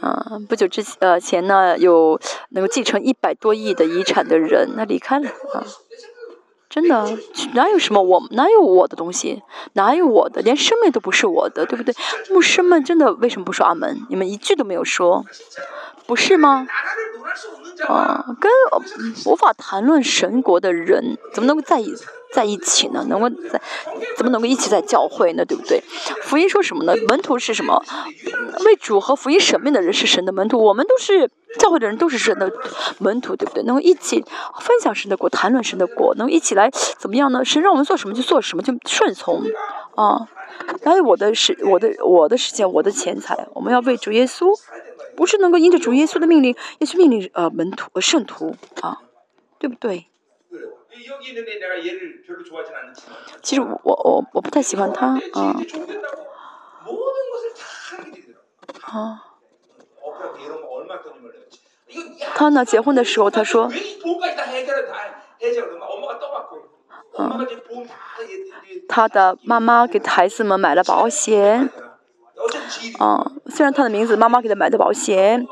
嗯，不久之前呃前呢，有能够继承一百多亿的遗产的人，他离开了啊，真的哪有什么我哪有我的东西，哪有我的，连生命都不是我的，对不对？牧师们真的为什么不说阿门？你们一句都没有说，不是吗？啊，跟无法谈论神国的人，怎么能够在一在一起呢？能够在怎么能够一起在教会呢？对不对？福音说什么呢？门徒是什么？为主和福音舍命的人是神的门徒，我们都是教会的人，都是神的门徒，对不对？能够一起分享神的国，谈论神的国，能够一起来怎么样呢？神让我们做什么就做什么，就顺从啊！还有我的时，我的我的时间，我的钱财，我们要为主耶稣。不是能够因着主耶稣的命令，也去命令呃门徒、圣徒啊，对不对？其实我我我不太喜欢他啊。啊。他呢？结婚的时候他说。嗯。他的妈妈给孩子们买了保险。嗯，虽然他的名字妈妈给他买的保险，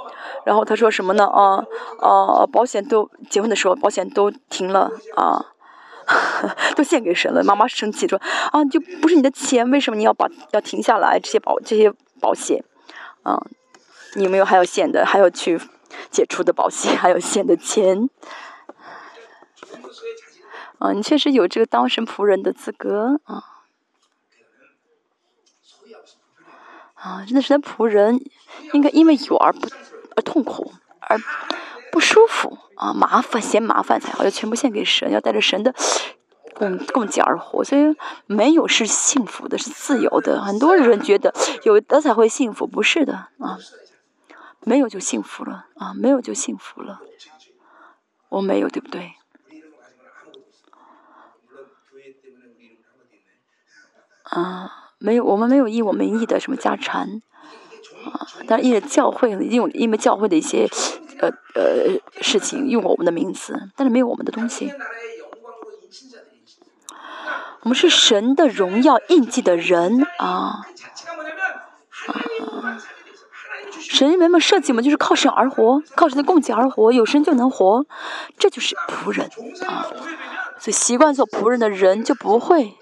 然后他说什么呢？啊啊，保险都结婚的时候保险都停了啊，都献给神了。妈妈生气说啊，就不是你的钱，为什么你要把要停下来这些保这些保险？啊，你有没有还要献的，还要去解除的保险，还有献的钱？啊，你确实有这个当神仆人的资格啊。啊，真的是那仆人，应该因为有而不而痛苦，而不舒服啊，麻烦嫌麻烦才好，要全部献给神，要带着神的供供给而活。所以没有是幸福的，是自由的。很多人觉得有的才会幸福，不是的啊，没有就幸福了啊，没有就幸福了。我没有，对不对？啊。没有，我们没有依我们义的什么家产，啊，但是因为教会用因为教会的一些呃呃事情用我们的名字，但是没有我们的东西。我们是神的荣耀印记的人啊啊。神原本设计我们就是靠神而活，靠神的供给而活，有神就能活，这就是仆人啊。所以习惯做仆人的人就不会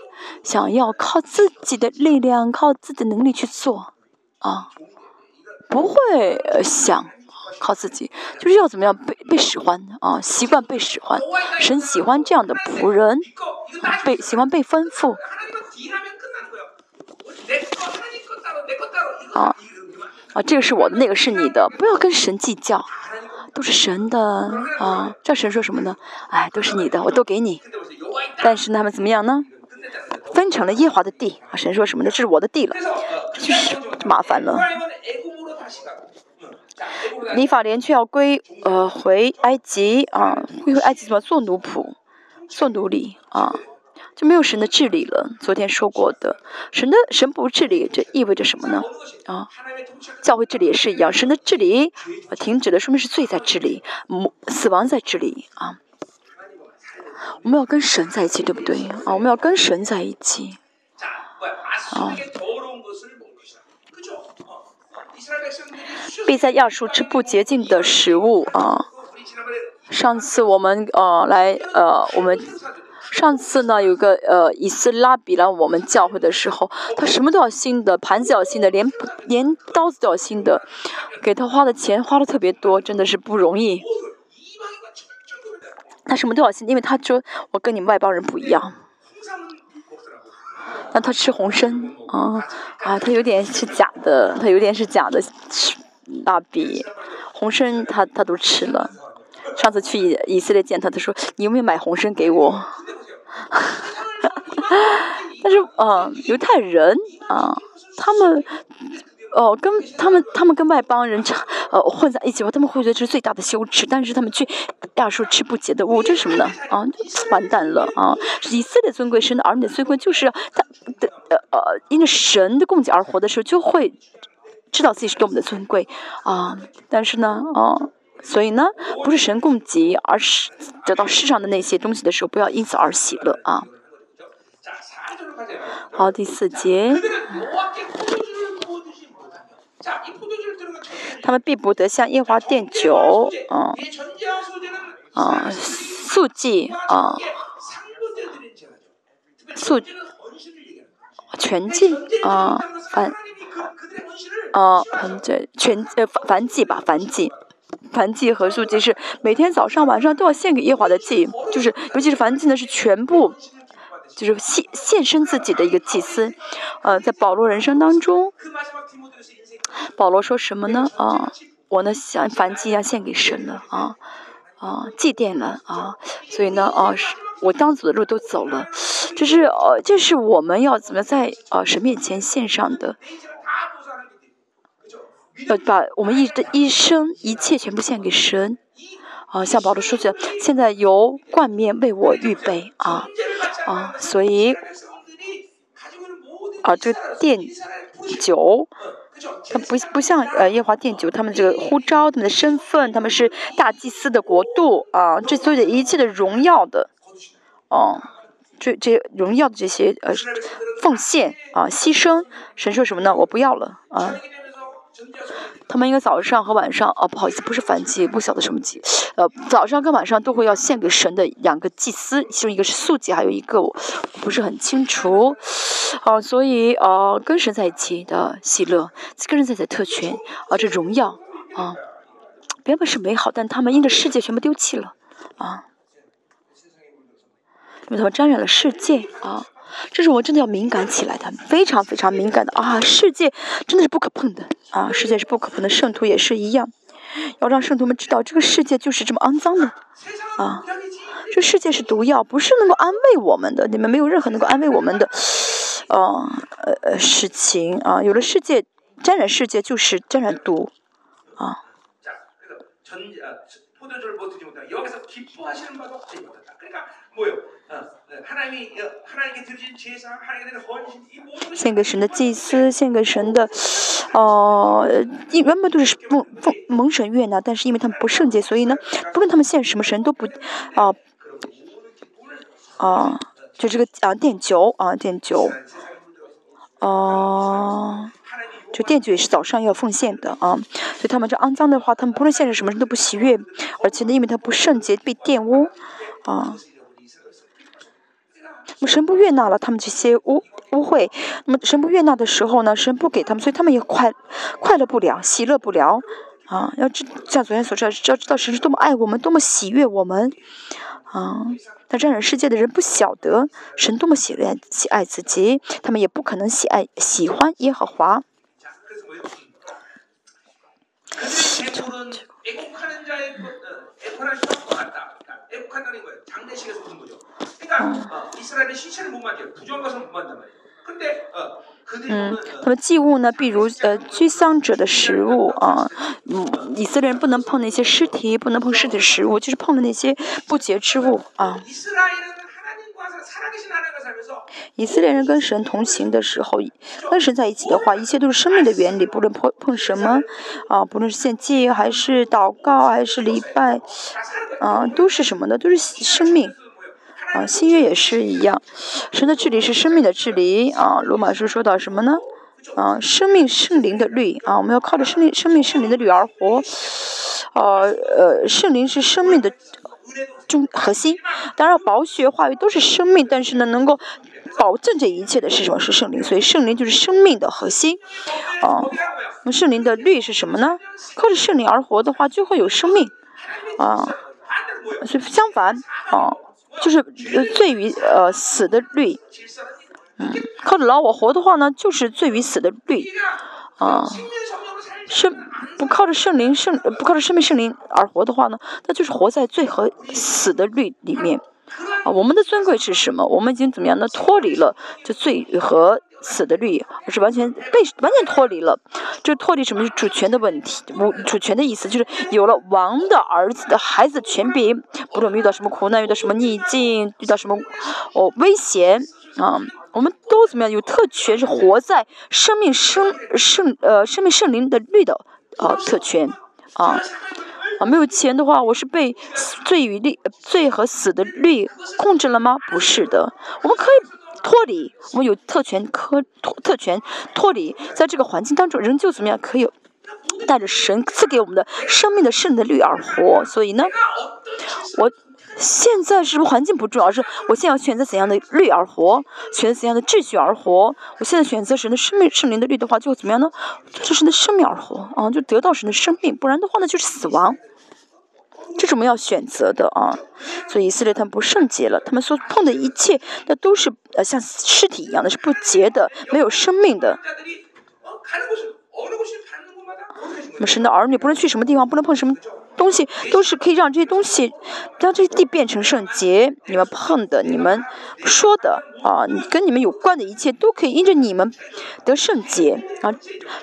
想要靠自己的力量、靠自己的能力去做啊，不会想靠自己，就是要怎么样被被使唤啊，习惯被使唤。神喜欢这样的仆人，被喜欢被吩咐啊。啊，这个是我的，那个是你的，不要跟神计较，都是神的啊。这神说什么呢？哎，都是你的，我都给你。但是他们怎么样呢？分成了耶华的地啊。神说什么呢？这是我的地了，这就是麻烦了。李法莲却要归呃回埃及啊，归回埃及怎么做奴仆，做奴隶啊。就没有神的治理了。昨天说过的，神的神不治理，这意味着什么呢？啊，教会治理也是一样，神的治理停止了，说明是罪在治理，死亡在治理啊。我们要跟神在一起，对不对？啊，我们要跟神在一起。啊，必在亚述吃不洁净的食物啊。上次我们呃来呃我们。上次呢，有个呃，以斯拉比来我们教会的时候，他什么都要新的，盘子要新的，连连刀子都要新的，给他花的钱花的特别多，真的是不容易。他什么都要新，因为他说我跟你们外邦人不一样。那他吃红参啊啊，他有点是假的，他有点是假的蜡笔，红参他他都吃了。上次去以色列见他，他说你有没有买红参给我？但是，呃，犹太人啊，他们，哦，跟他们，他们跟外邦人呃，混在一起，他们会觉得这是最大的羞耻。但是他们去亚述吃不洁的物，这是什么呢？啊，完蛋了啊！以色列尊贵，神的儿女的尊贵，就是他的呃呃，因着神的供给而活的时候，就会知道自己是多么的尊贵啊。但是呢，啊。所以呢，不是神供给，而是得到世上的那些东西的时候，不要因此而喜乐啊。好，第四节，他们必不得向耶华奠酒，啊啊，素祭啊，素全祭啊，凡啊，反正全呃凡祭吧，凡祭。燔祭和素祭是每天早上晚上都要献给耶华的祭，就是尤其是燔祭呢是全部，就是献献身自己的一个祭司。呃，在保罗人生当中，保罗说什么呢？啊，我呢像燔祭一样献给神了啊啊，祭奠了啊，所以呢啊，我当走的路都走了，就是呃，这是我们要怎么在啊神面前献上的。要把我们一的一生一切全部献给神，啊，像保罗说的，现在由冠冕为我预备啊啊，所以啊，这个奠酒，他不不像呃耶华奠酒，他们这个呼召，他们的身份，他们是大祭司的国度啊，这所有的一切的荣耀的，哦，这这荣耀的这些呃奉献啊牺牲，神说什么呢？我不要了啊。他们应该早上和晚上哦，不好意思，不是反祭，不晓得什么祭，呃，早上跟晚上都会要献给神的两个祭司，其中一个是素祭，还有一个我不是很清楚，哦，所以呃，跟神在一起的喜乐，跟神在一起的特权，啊，这荣耀啊，原本是美好，但他们因着世界全部丢弃了，啊，因为他们沾染了世界啊。这是我真的要敏感起来的，非常非常敏感的啊！世界真的是不可碰的啊！世界是不可碰的，圣徒也是一样，要让圣徒们知道，这个世界就是这么肮脏的啊！这世界是毒药，不是能够安慰我们的，你们没有任何能够安慰我们的，呃呃事情啊！有了世界沾染世界就是沾染毒啊！献给神的祭司，献给神的，哦，原本都是奉奉蒙神悦纳，但是因为他们不圣洁，所以呢，不论他们献什么神都不，啊啊，就这个啊奠酒啊奠酒，哦，就奠酒也是早上要奉献的啊，所以他们这肮脏的话，他们不论献上什么都不喜悦，而且呢，因为他不圣洁被玷污啊。那么神不悦纳了他们这些污污秽，那么神不悦纳的时候呢，神不给他们，所以他们也快快乐不了，喜乐不了啊。要知像昨天所说，要知道神是多么爱我们，多么喜悦我们啊。但这样世界的人不晓得神多么喜爱喜爱自己，他们也不可能喜爱喜欢耶和华。嗯，他们祭物呢，比如呃，居丧者的食物啊，嗯，以色列人不能碰那些尸体，不能碰尸体食物，就是碰的那些不洁之物啊。以色列人跟神同行的时候，跟神在一起的话，一切都是生命的原理，不论碰碰什么啊，不论是献祭还是祷告还是礼拜啊，都是什么呢？都是生命。啊，新约也是一样，神的治理是生命的治理啊。罗马书说到什么呢？啊，生命圣灵的律啊，我们要靠着生命生命圣灵的律而活。呃呃，圣灵是生命的中核心。当然，宝血话语都是生命，但是呢，能够保证这一切的是什么？是圣灵。所以圣灵就是生命的核心。啊，那圣灵的律是什么呢？靠着圣灵而活的话，就会有生命。啊，所以相反啊。就是呃罪与呃死的律，嗯，靠着老我活的话呢，就是罪与死的律，啊，生不靠着圣灵圣不靠着生命圣灵而活的话呢，那就是活在罪和死的律里面，啊，我们的尊贵是什么？我们已经怎么样呢？脱离了这罪和。死的律，而是完全被完全脱离了，这脱离什么是主权的问题？无主权的意思就是有了王的儿子的孩子权柄，不论遇到什么苦难，遇到什么逆境，遇到什么哦危险啊，我们都怎么样有特权？是活在生命圣圣呃生命圣灵的律的啊特权啊啊没有钱的话，我是被罪与律罪和死的律控制了吗？不是的，我们可以。脱离，我们有特权，科脱特权脱离，在这个环境当中，仍旧怎么样？可以带着神赐给我们的生命的圣的律而活。所以呢，我现在是不是环境不重要？是我现在要选择怎样的律而活，选择怎样的秩序而活？我现在选择神的生命圣灵的律的话，就怎么样呢？就神的生命而活啊，就得到神的生命，不然的话呢，就是死亡。这是我们要选择的啊，所以以色列他们不圣洁了，他们所碰的一切，那都是呃像尸体一样的，是不洁的，没有生命的。我们神的儿女不能去什么地方，不能碰什么东西，都是可以让这些东西，让这些地变成圣洁。你们碰的，你们说的啊，跟你们有关的一切，都可以因着你们得圣洁啊，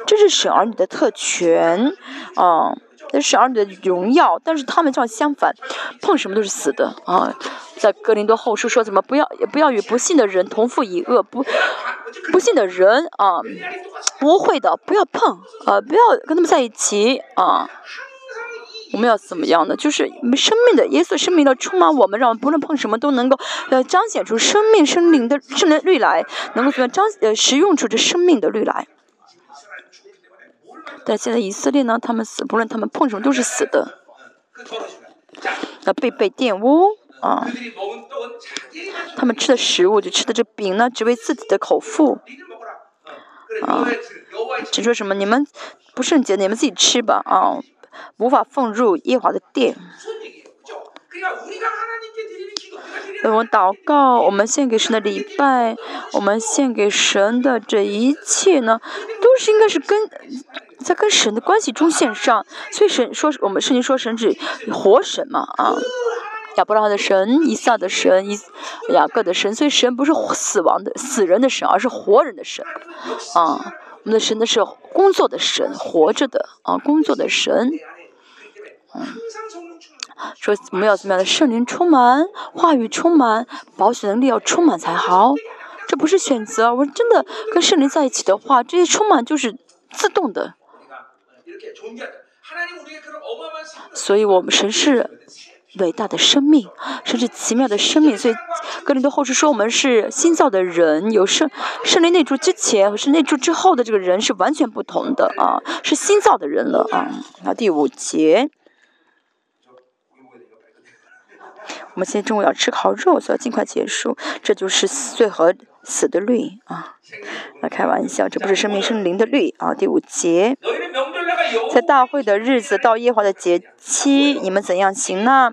这是神儿女的特权啊。那是儿女的荣耀，但是他们正好相反，碰什么都是死的啊！在格林多后书说，怎么不要也不要与不信的人同父异恶，不不信的人啊，不会的，不要碰啊，不要跟他们在一起啊！我们要怎么样呢？就是生命的耶稣生命的充满我们，让我们不论碰什么都能够呃彰显出生命生灵的圣的律来，能够怎么彰呃使用出这生命的律来。但现在以色列呢，他们死，不论他们碰什么都是死的，那被被玷污啊，他们吃的食物就吃的这饼呢，只为自己的口腹啊，只说什么你们不圣洁，你们自己吃吧啊，无法奉入耶华的殿。我们祷告，我们献给神的礼拜，我们献给神的这一切呢，都是应该是跟在跟神的关系中献上。所以神说，我们圣经说神是活神嘛啊，亚伯拉罕的神，以撒的神，以雅各的神。所以神不是死亡的死人的神，而是活人的神啊。我们的神呢是工作的神，活着的啊，工作的神，嗯。说我们要怎么样的圣灵充满，话语充满，保险能力要充满才好。这不是选择，我真的，跟圣灵在一起的话，这些充满就是自动的。所以我们神是伟大的生命，甚至奇妙的生命。所以，格林多后书说我们是新造的人，有圣圣灵内住之前和圣内住之后的这个人是完全不同的啊，是新造的人了啊。那第五节。我们现在中午要吃烤肉，所以要尽快结束。这就是罪和死的律啊！来开玩笑，这不是生命生灵的律啊！第五节，在大会的日子到耶华的节期，你们怎样行呢？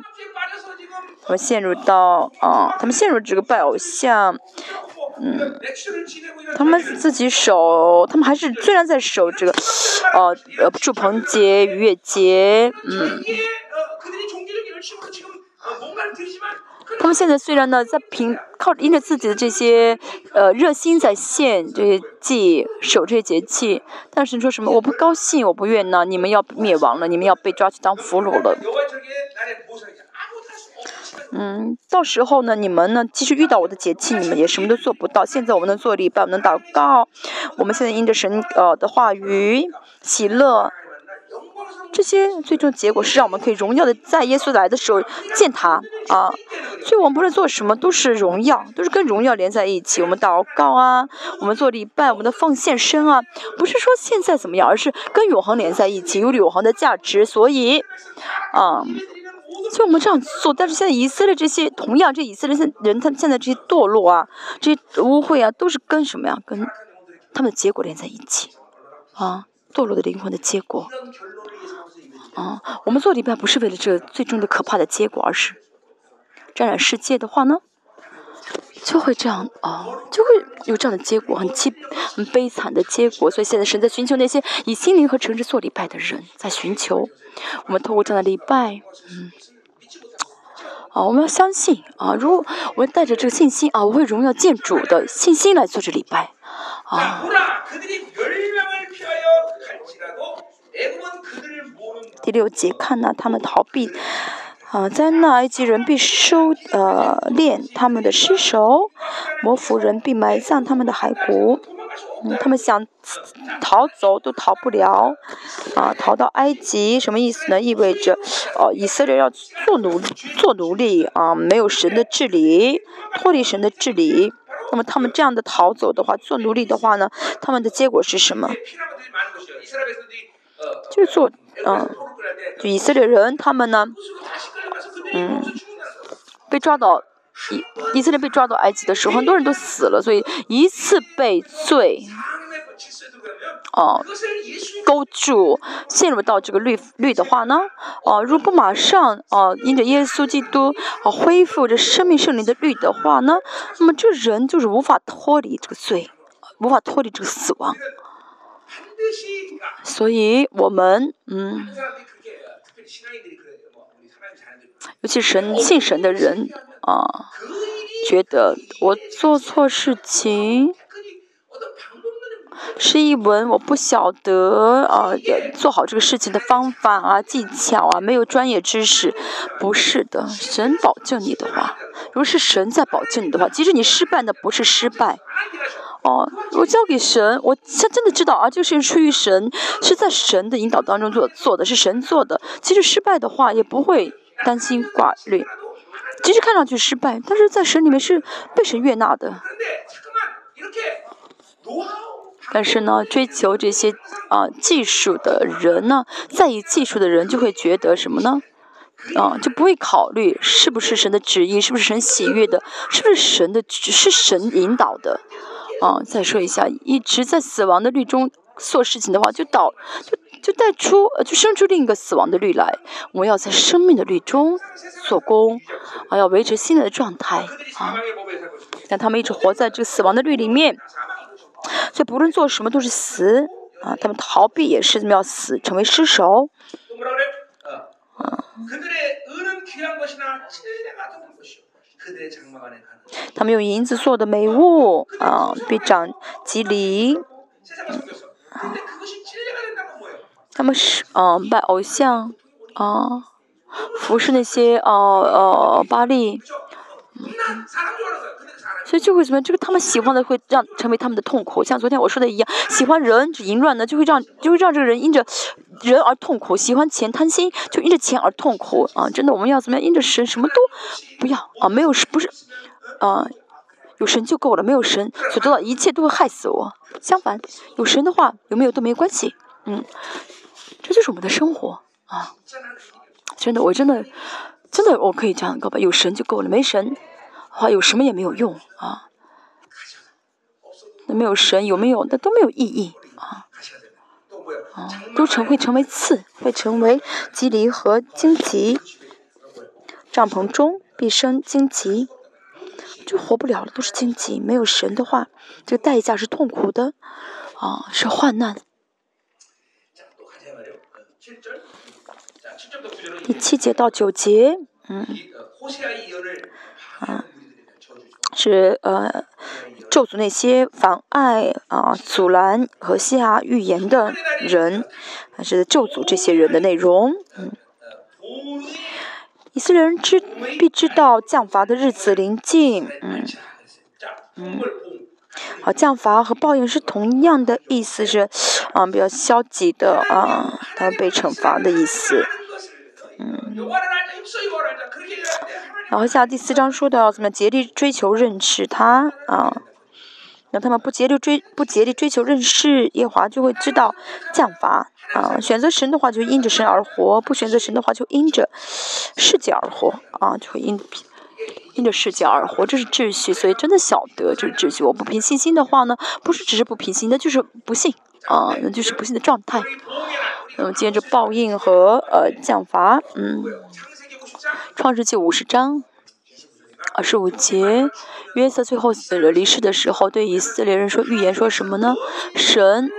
他们陷入到啊，他们陷入这个拜偶像，嗯，他们自己守，他们还是虽然在守这个，哦呃，祝棚节、逾越节，嗯。他们现在虽然呢，在凭靠因着自己的这些呃热心在献这些祭守这些节气，但是说什么我不高兴，我不愿呢，你们要灭亡了，你们要被抓去当俘虏了。嗯，到时候呢，你们呢，即使遇到我的节气，你们也什么都做不到。现在我们能做礼拜，我能祷告，我们现在因着神呃的话语喜乐。这些最终结果是让我们可以荣耀的在耶稣来的时候见他啊，所以我们不论做什么都是荣耀，都是跟荣耀连在一起。我们祷告啊，我们做礼拜，我们的奉献身啊，不是说现在怎么样，而是跟永恒连在一起，有永恒的价值。所以，啊，所以我们这样做。但是现在以色列这些同样，这以色列现人他现在这些堕落啊，这些污秽啊，都是跟什么呀？跟他们的结果连在一起啊，堕落的灵魂的结果。啊，我们做礼拜不是为了这最终的可怕的结果，而是沾染世界的话呢，就会这样啊，就会有这样的结果，很凄、很悲惨的结果。所以现在神在寻求那些以心灵和诚实做礼拜的人，在寻求我们透过这样的礼拜，嗯，啊，我们要相信啊，如果我们带着这个信心啊，我会荣耀建主的信心来做这礼拜啊。第六节看呢，他们逃避啊，在那埃及人必收呃炼他们的尸首，摩弗人必埋葬他们的骸骨。嗯，他们想逃走都逃不了啊，逃到埃及什么意思呢？意味着哦，以色列要做奴做奴隶啊，没有神的治理，脱离神的治理。那么他们这样的逃走的话，做奴隶的话呢，他们的结果是什么？就是做，嗯，就以色列人他们呢，嗯，被抓到以以色列被抓到埃及的时候，很多人都死了，所以一次被罪，哦，勾住陷入到这个律律的话呢，哦，如果不马上哦，因着耶稣基督哦恢复这生命圣灵的律的话呢，那么这人就是无法脱离这个罪，无法脱离这个死亡。所以，我们嗯，尤其神信神的人啊，觉得我做错事情，是一文我不晓得啊，做好这个事情的方法啊、技巧啊，没有专业知识，不是的。神保证你的话，如果是神在保证你的话，即使你失败，那不是失败。哦，我交给神，我他真的知道啊，这个事出于神，是在神的引导当中做做的，是神做的。即使失败的话，也不会担心挂虑。即使看上去失败，但是在神里面是被神悦纳的。但是呢，追求这些啊技术的人呢，在意技术的人就会觉得什么呢？啊，就不会考虑是不是神的旨意，是不是神喜悦的，是不是神的是神引导的。啊，再说一下，一直在死亡的律中做事情的话，就导就就带出就生出另一个死亡的律来。我们要在生命的律中做工，啊，要维持现在的状态啊。但他们一直活在这个死亡的律里面，所以不论做什么都是死啊。他们逃避也是要死，成为尸首。啊。他们用银子做的美物啊，必长吉利。他们是啊拜偶像啊，服侍那些哦哦巴利。所以就会怎么样？这个他们喜欢的会让成为他们的痛苦，像昨天我说的一样，喜欢人淫乱的就会让就会让这个人因着人而痛苦，喜欢钱贪心就因着钱而痛苦啊！真的，我们要怎么样？因着神什么都不要啊，没有是不是啊，有神就够了，没有神所得到一切都会害死我。相反，有神的话有没有都没关系，嗯，这就是我们的生活啊！真的，我真的真的我可以这样告白：有神就够了，没神。话有什么也没有用啊！那没有神有没有？那都没有意义啊！啊，都成会成为刺，会成为棘藜和荆棘。帐篷中必生荆棘，就活不了了，都是荆棘。没有神的话，这个代价是痛苦的啊，是患难。第七节到九节，嗯，啊。是呃，咒诅那些妨碍啊、阻拦和下预言的人，还是咒诅这些人的内容。嗯，以色列人知必知道降罚的日子临近。嗯嗯，好，降罚和报应是同样的意思，是啊比较消极的啊，他们被惩罚的意思。嗯。然后下第四章说到怎么竭力追求认识他啊，那他们不竭力追不竭力追求认识耶华，就会知道降罚啊。选择神的话就因着神而活，不选择神的话就因着世界而活啊，就会因因着世界而活，这是秩序。所以真的晓得这是秩序。我不凭信心的话呢，不是只是不凭信，那就是不信啊，那就是不信的状态。那么，接着报应和呃降罚，嗯。创世纪五十章二十五节，约瑟最后死了离世的时候，对以色列人说预言说什么呢？神，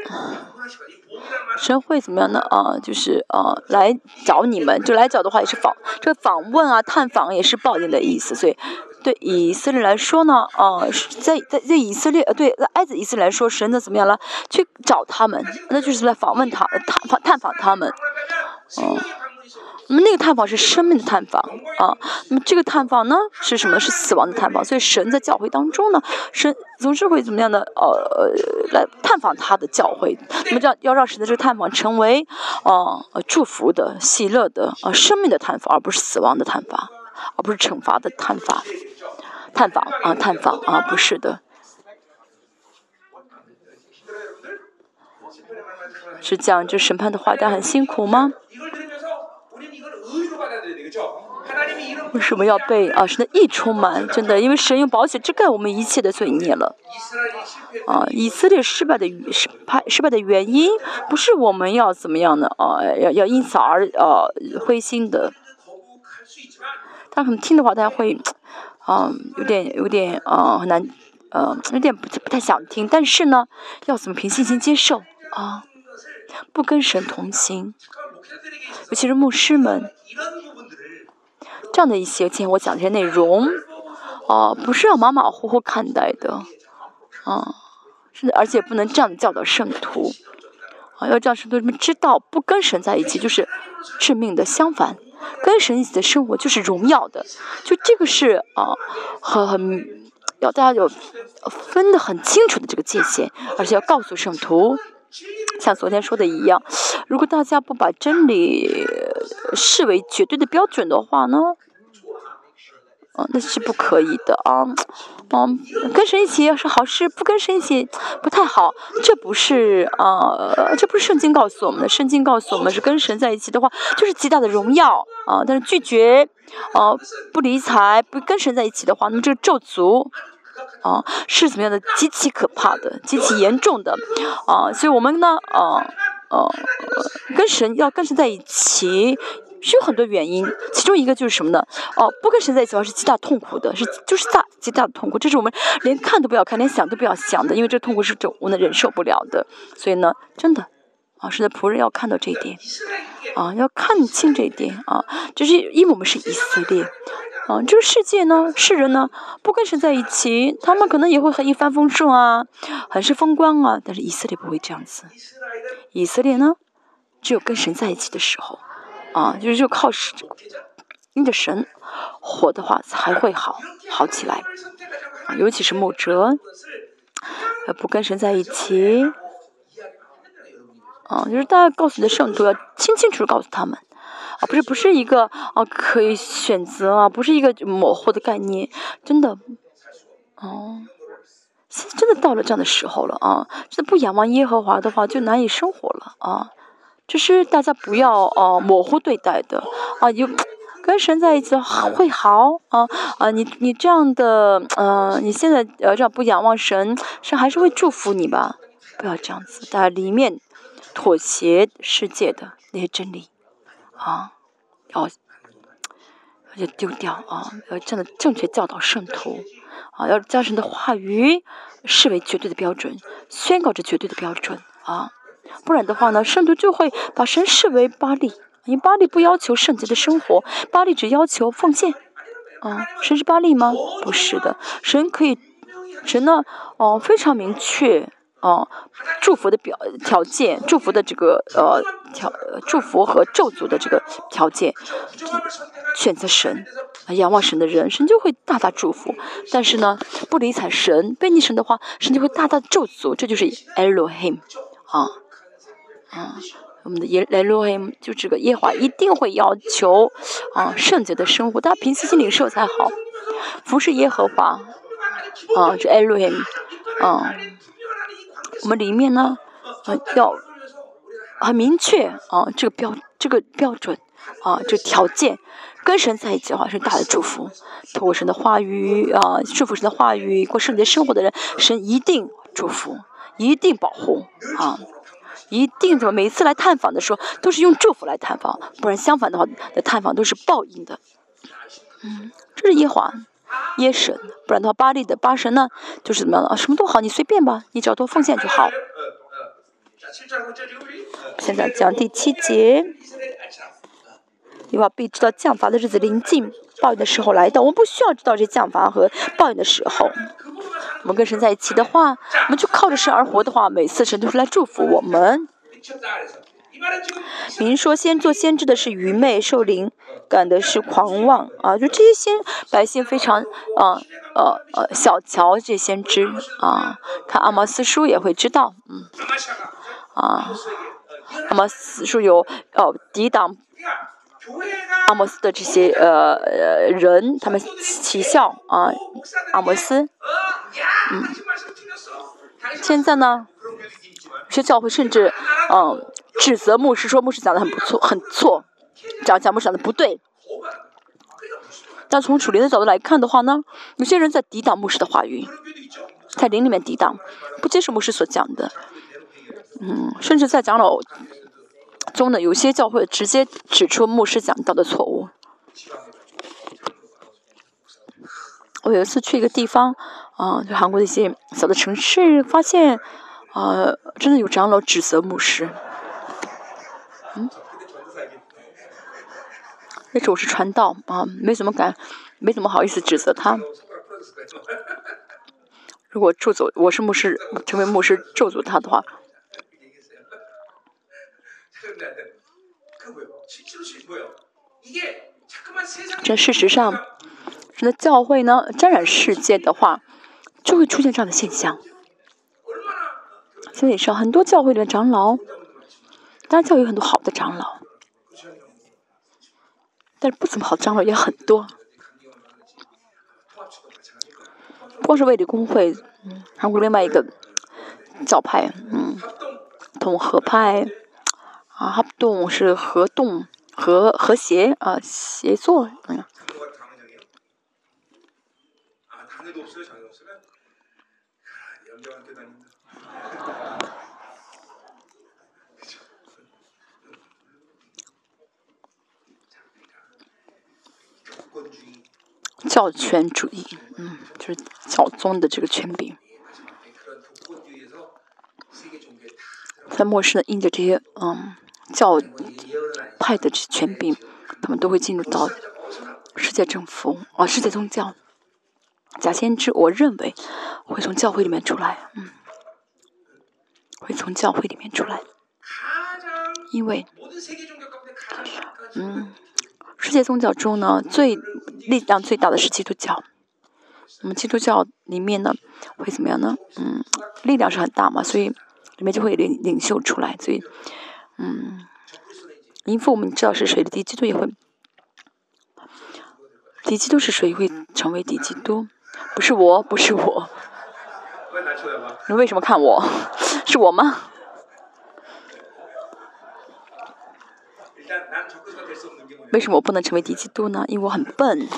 神会怎么样呢？啊，就是啊，来找你们，就来找的话也是访，这个访问啊，探访也是报应的意思。所以对以色列来说呢，啊，在在在以色列，对在埃及以色列来说，神呢怎么样了？去找他们，那就是来访问他，探访探访他们，哦。那么那个探访是生命的探访啊，那么这个探访呢是什么？是死亡的探访。所以神在教会当中呢，神总是会怎么样的？呃，来探访他的教会。那么这样要让神的这个探访成为呃祝福的、喜乐的啊生命的探访，而不是死亡的探访，而不是惩罚的探访。探访啊，探访啊，不是的。是讲这审判的话，但很辛苦吗？为什么要被啊神的意充满？真的，因为神用宝血遮盖我们一切的罪孽了。啊，以色列失败的失败失败的原因，不是我们要怎么样的啊，要要因此而呃灰心的。他可能听的话，大家会啊有点有点啊很难呃有点不不太想听。但是呢，要怎么凭信心接受啊？不跟神同行，尤其是牧师们。这样的一些今天我讲这些内容，啊，不是要马马虎虎看待的，啊，是而且不能这样教导圣徒，啊，要让圣徒们知道，不跟神在一起就是致命的，相反，跟神一起的生活就是荣耀的，就这个是啊，很很要大家有分得很清楚的这个界限，而且要告诉圣徒。像昨天说的一样，如果大家不把真理视为绝对的标准的话呢，啊，那是不可以的啊，嗯，跟神一起是好事，不跟神一起不太好，这不是啊，这不是圣经告诉我们的，圣经告诉我们是跟神在一起的话，就是极大的荣耀啊，但是拒绝，啊，不理睬，不跟神在一起的话，那么这个咒诅。啊，是怎么样的？极其可怕的，极其严重的，啊，所以我们呢，啊，跟神要跟神在一起，是有很多原因，其中一个就是什么呢？哦，不跟神在一起的话是极大痛苦的，是就是大极大的痛苦，这是我们连看都不要看，连想都不要想的，因为这痛苦是这我们忍受不了的，所以呢，真的，啊，是的仆人要看到这一点，啊，要看清这一点，啊，就是因为我们是以色列。啊，这个世界呢，世人呢，不跟神在一起，他们可能也会很一帆风顺啊，很是风光啊。但是以色列不会这样子，以色列呢，只有跟神在一起的时候，啊，就是就靠神，你的神活的话才会好好起来。啊尤其是牧者，呃，不跟神在一起，啊，就是大家告诉的圣徒要清清楚楚告诉他们，啊，不是不是一个啊可以选择啊，不是一个模糊的概念，真的，哦，现真的到了这样的时候了啊，真的不仰望耶和华的话，就难以生活了啊，就是大家不要啊模糊对待的啊，有。跟神在一起会好啊啊！你你这样的嗯，你现在呃这样不仰望神，神还是会祝福你吧？不要这样子，在里面妥协世界的那些真理啊，要要丢掉啊！要这样的正确教导圣徒啊，要将神的话语视为绝对的标准，宣告着绝对的标准啊！不然的话呢，圣徒就会把神视为巴利。因为巴利不要求圣洁的生活，巴利只要求奉献。啊，神是巴利吗？不是的，神可以，神呢？哦，非常明确，哦，祝福的表条件，祝福的这个呃条，祝福和咒诅的这个条件，选择神，仰望神的人，神就会大大祝福。但是呢，不理睬神，背逆神的话，神就会大大咒诅。这就是 Elohim，啊，啊。我们的耶 Elohim 就这个耶华一定会要求啊圣洁的生活，大家平时心领受才好。服侍耶和华啊，这 Elohim，啊，我们里面呢啊要很明确啊这个标这个标准啊这条件，跟神在一起的话是大的祝福。透过神的话语啊，祝福神的话语过圣洁生活的人，神一定祝福，一定保护啊。一定怎么？每次来探访的时候，都是用祝福来探访，不然相反的话，的探访都是报应的。嗯，这是一环耶神，不然的话，巴利的巴神呢，就是怎么样啊？什么都好，你随便吧，你只要多奉献就好。现在讲第七节，你把必知道降罚的日子临近，报应的时候来到。我们不需要知道这降罚和报应的时候。我们跟神在一起的话，我们就靠着神而活的话，每次神都是来祝福我们。明说先做先知的是愚昧，受灵感的是狂妄啊！就这些先百姓非常啊呃呃小瞧这先知啊，看阿摩斯书也会知道，嗯啊，阿摩斯书有哦抵挡。阿摩斯的这些呃呃人，他们起笑啊，阿摩斯，嗯，现在呢，有些教会甚至嗯指责牧师，说牧师讲的很不错，很错，讲讲牧师讲的不对。但从楚灵的角度来看的话呢，有些人在抵挡牧师的话语，在灵里面抵挡，不接受牧师所讲的，嗯，甚至在长老。中的有些教会直接指出牧师讲到的错误。我有一次去一个地方，啊，就韩国的一些小的城市，发现，啊，真的有长老指责牧师。那时我是传道啊，没怎么敢，没怎么好意思指责他。如果咒诅我是牧师，成为牧师咒诅他的话。这事实上，那教会呢沾染世界的话，就会出现这样的现象。所以说，很多教会里的长老，当然教会有很多好的长老，但是不怎么好张罗也很多。光是卫理公会，嗯，还有另外一个教派，嗯，同合派。啊，合动是合动和和谐啊，协作嗯。教权主义，嗯，就是教宗的这个权柄。在末世呢，印着这些，嗯。教派的权柄，他们都会进入到世界政府啊，世界宗教。假先知，我认为会从教会里面出来，嗯，会从教会里面出来，因为，嗯，世界宗教中呢，最力量最大的是基督教，那么基督教里面呢，会怎么样呢？嗯，力量是很大嘛，所以里面就会领领袖出来，所以，嗯，因父我们知道是谁的敌基督也会，敌基督是谁会成为敌基督？不是我，不是我。你为什么看我？是我吗？为什么我不能成为敌基督呢？因为我很笨。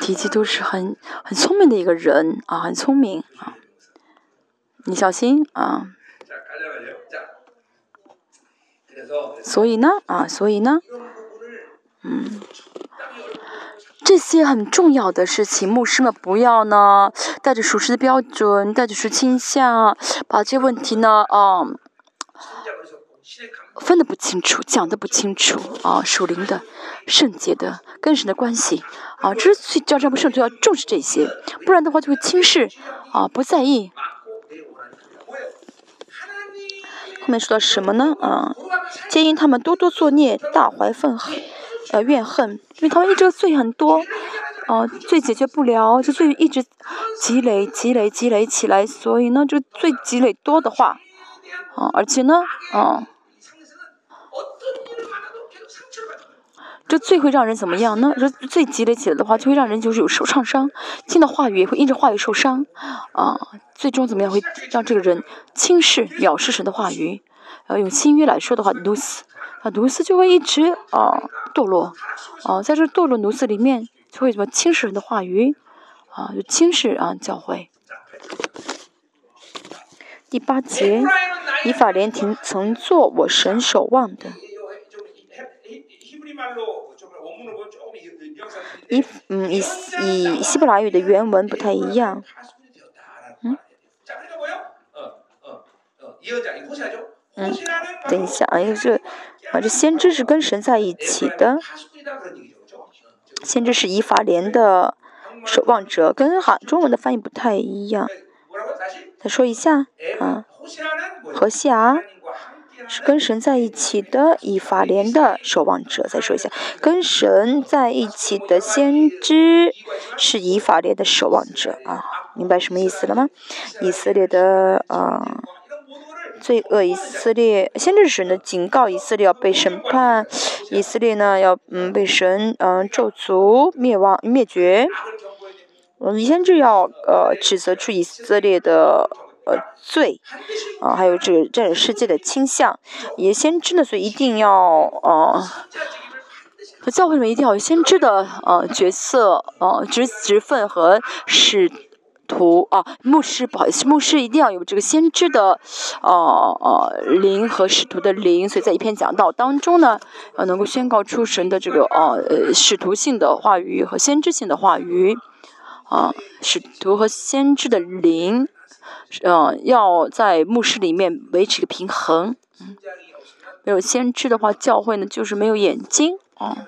敌基督是很很聪明的一个人啊，很聪明啊。你小心啊。所以呢，啊，所以呢，嗯。这些很重要的事情，牧师们不要呢带着属实的标准，带着属倾向，把这些问题呢，啊，分的不清楚，讲的不清楚啊，属灵的、圣洁的、跟神的关系啊，这是最教这不圣徒要重视这些，不然的话就会轻视啊，不在意。后面说到什么呢？啊，皆因他们多多作孽，大怀愤恨。呃，怨恨，因为他们一直罪很多，呃，罪解决不了，就罪一直积累、积累、积累起来，所以呢，就罪积累多的话，啊，而且呢，啊，这最会让人怎么样呢？这最积累起来的话，就会让人就是有受创伤，听到话语也会因着话语受伤，啊，最终怎么样会让这个人轻视、藐视神的话语？呃，用新约来说的话，如此。啊，奴斯就会一直啊堕落，啊，在这堕落奴斯里面，就会什么轻视人的话语，啊，就轻视啊教会。第八节，以法莲亭曾做我神守望的。以嗯以以希伯来语的原文不太一样。嗯。嗯，等一下啊，因为这。啊，这先知是跟神在一起的，先知是以法莲的守望者，跟哈中文的翻译不太一样。再说一下，啊，何西阿是是跟神在一起的以法莲的守望者。再说一下，跟神在一起的先知是以法莲的守望者啊，明白什么意思了吗？以色列的啊。罪恶以色列，先知神呢警告以色列要被审判，以色列呢要嗯被神嗯咒诅灭亡灭绝，嗯先知要呃指责出以色列的呃罪，啊还有这个这世界的倾向，也先知呢所以一定要呃，教会里面一定要有先知的呃角色呃职职分和使。徒啊，牧师不好意思，牧师一定要有这个先知的，呃呃灵和使徒的灵，所以在一篇讲道当中呢，呃能够宣告出神的这个呃呃使徒性的话语和先知性的话语，啊使徒和先知的灵，嗯要在牧师里面维持一个平衡，嗯，没有先知的话，教会呢就是没有眼睛啊，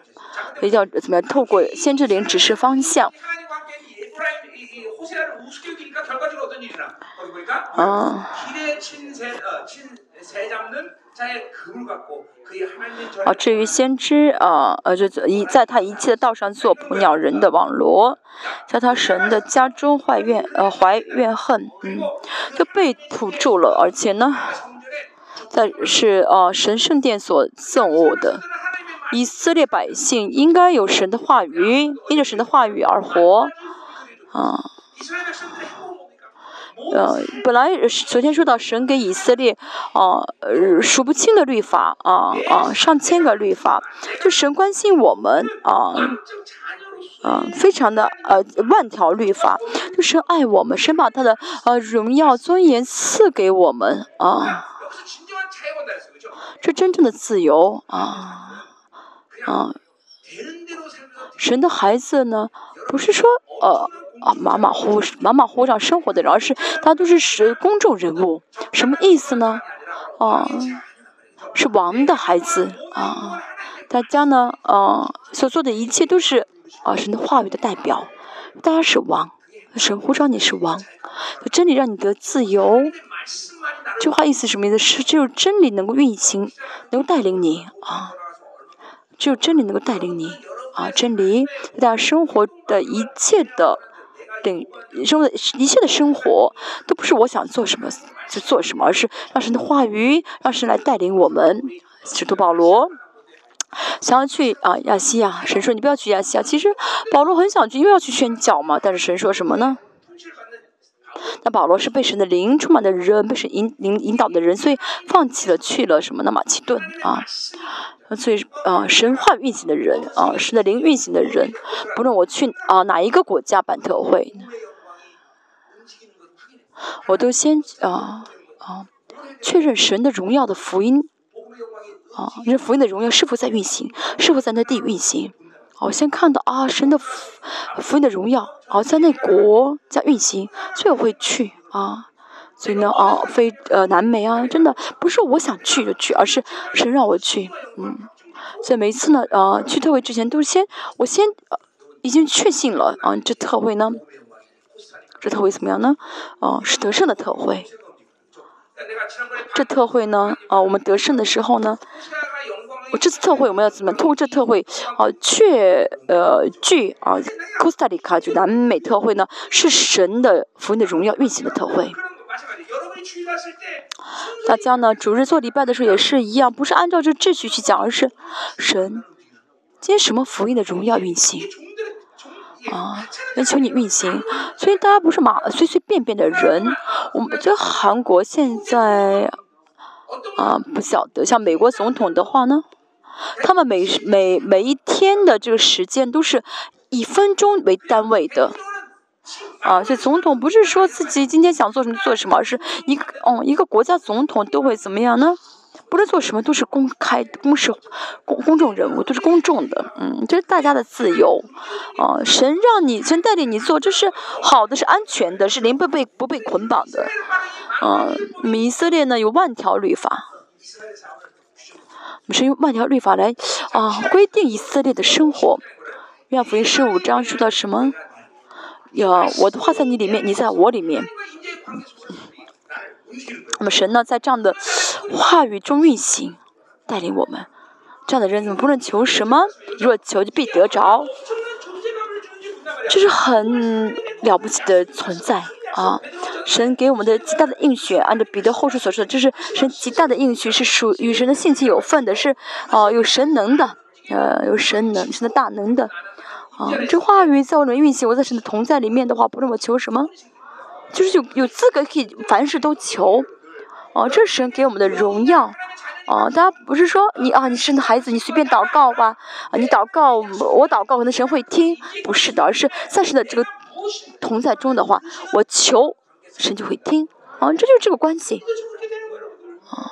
所以要怎么样透过先知灵指示方向。啊。啊，至于先知啊，呃，就一在他一切的道上做捕鸟人的网罗，在他神的家中怀怨呃怀怨恨，嗯，就被捕住了，而且呢，在是呃神圣殿所赠物的以色列百姓应该有神的话语，因着神的话语而活，啊。呃，本来昨天说到神给以色列，啊，数不清的律法，啊啊，上千个律法，就神关心我们，啊，啊，非常的呃万条律法，就神爱我们，神把他的呃荣耀尊严赐给我们，啊，这真正的自由，啊啊，神的孩子呢，不是说呃。啊，马马虎马马虎上生活的人，而是他都是是公众人物，什么意思呢？啊，是王的孩子啊，大家呢，啊，所做的一切都是啊神的话语的代表，大家是王，神呼召你是王，真理让你得自由，这话意思什么意思？是只有真理能够运行，能够带领你啊，只有真理能够带领你啊，真理在生活的一切的。等生的一切的生活，都不是我想做什么就做什么，而是让神的话语，让神来带领我们。使徒保罗想要去啊亚细亚，神说你不要去亚细亚。其实保罗很想去，因为要去宣教嘛。但是神说什么呢？那保罗是被神的灵充满的人，被神引引引导的人，所以放弃了去了什么呢？马其顿啊，所以啊，神话运行的人啊，神的灵运行的人，不论我去啊哪一个国家办特会，我都先啊啊确认神的荣耀的福音啊，这福音的荣耀是否在运行，是否在那地运行。我先看到啊，神的福福音的荣耀，啊，在那国在运行，所以我会去啊。所以呢，啊，非呃南美啊，真的不是我想去就去，而是神让我去，嗯。所以每一次呢，啊，去特会之前都是先我先已经确信了啊，这特会呢，这特会怎么样呢？啊，是得胜的特会。这特会呢，啊，我们得胜的时候呢。我这次特会我们要怎么通过这特会啊，确呃据啊，科斯塔里卡就南美特会呢，是神的福音的荣耀运行的特会。大家呢，主日做礼拜的时候也是一样，不是按照这秩序去讲，而是神今天什么福音的荣耀运行啊，要求你运行。所以大家不是马随随便便的人。我们在韩国现在啊，不晓得像美国总统的话呢。他们每每每一天的这个时间都是以分钟为单位的，啊，所以总统不是说自己今天想做什么做什么，而是一个哦，一个国家总统都会怎么样呢？不论做什么都是公开、公示、公公众人物，都是公众的，嗯，这是大家的自由，啊，神让你神带领你做，这是好的，是安全的，是零不被不被捆绑的，嗯，以色列呢有万条律法。是用万条律法来啊规定以色列的生活。愿福音十五章说到什么？呀，我的话在你里面，你在我里面。那么神呢，在这样的话语中运行，带领我们。这样的人怎么不论求什么，若求就必得着。这是很了不起的存在。啊，神给我们的极大的应许，按照彼得后书所说的，这是神极大的应许，是属与神的性情有份的，是啊，有神能的，呃，有神能，神的大能的，啊，这话语在我里面运行，我在神的同在里面的话，不论我求什么，就是有有资格可以凡事都求，啊，这是神给我们的荣耀，啊，大家不是说你啊，你生的孩子你随便祷告吧，啊，你祷告我祷告可能神会听，不是的，而是暂时的这个。同在中的话，我求神就会听，啊，这就是这个关系，啊，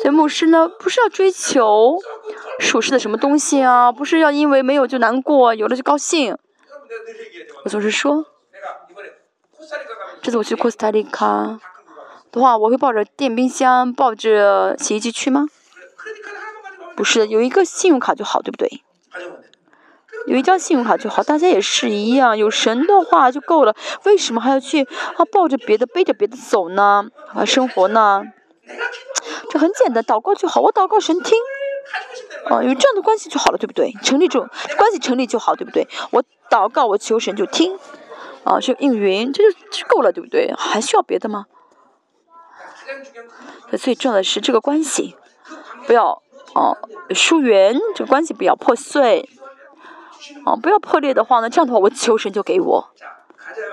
所以牧师呢，不是要追求属实的什么东西啊，不是要因为没有就难过，有了就高兴。我总是说，这次我去库斯塔利卡的话，我会抱着电冰箱、抱着洗衣机去吗？不是，有一个信用卡就好，对不对？有一张信用卡就好，大家也是一样，有神的话就够了。为什么还要去啊抱着别的、背着别的走呢？啊，生活呢？这很简单，祷告就好。我祷告神听，啊，有这样的关系就好了，对不对？成立这种关系成立就好，对不对？我祷告，我求神就听，啊，就应允，这就够了，对不对？还需要别的吗？最重要的是这个关系，不要哦疏远，这个关系不要破碎。哦，不要破裂的话呢，这样的话我求神就给我，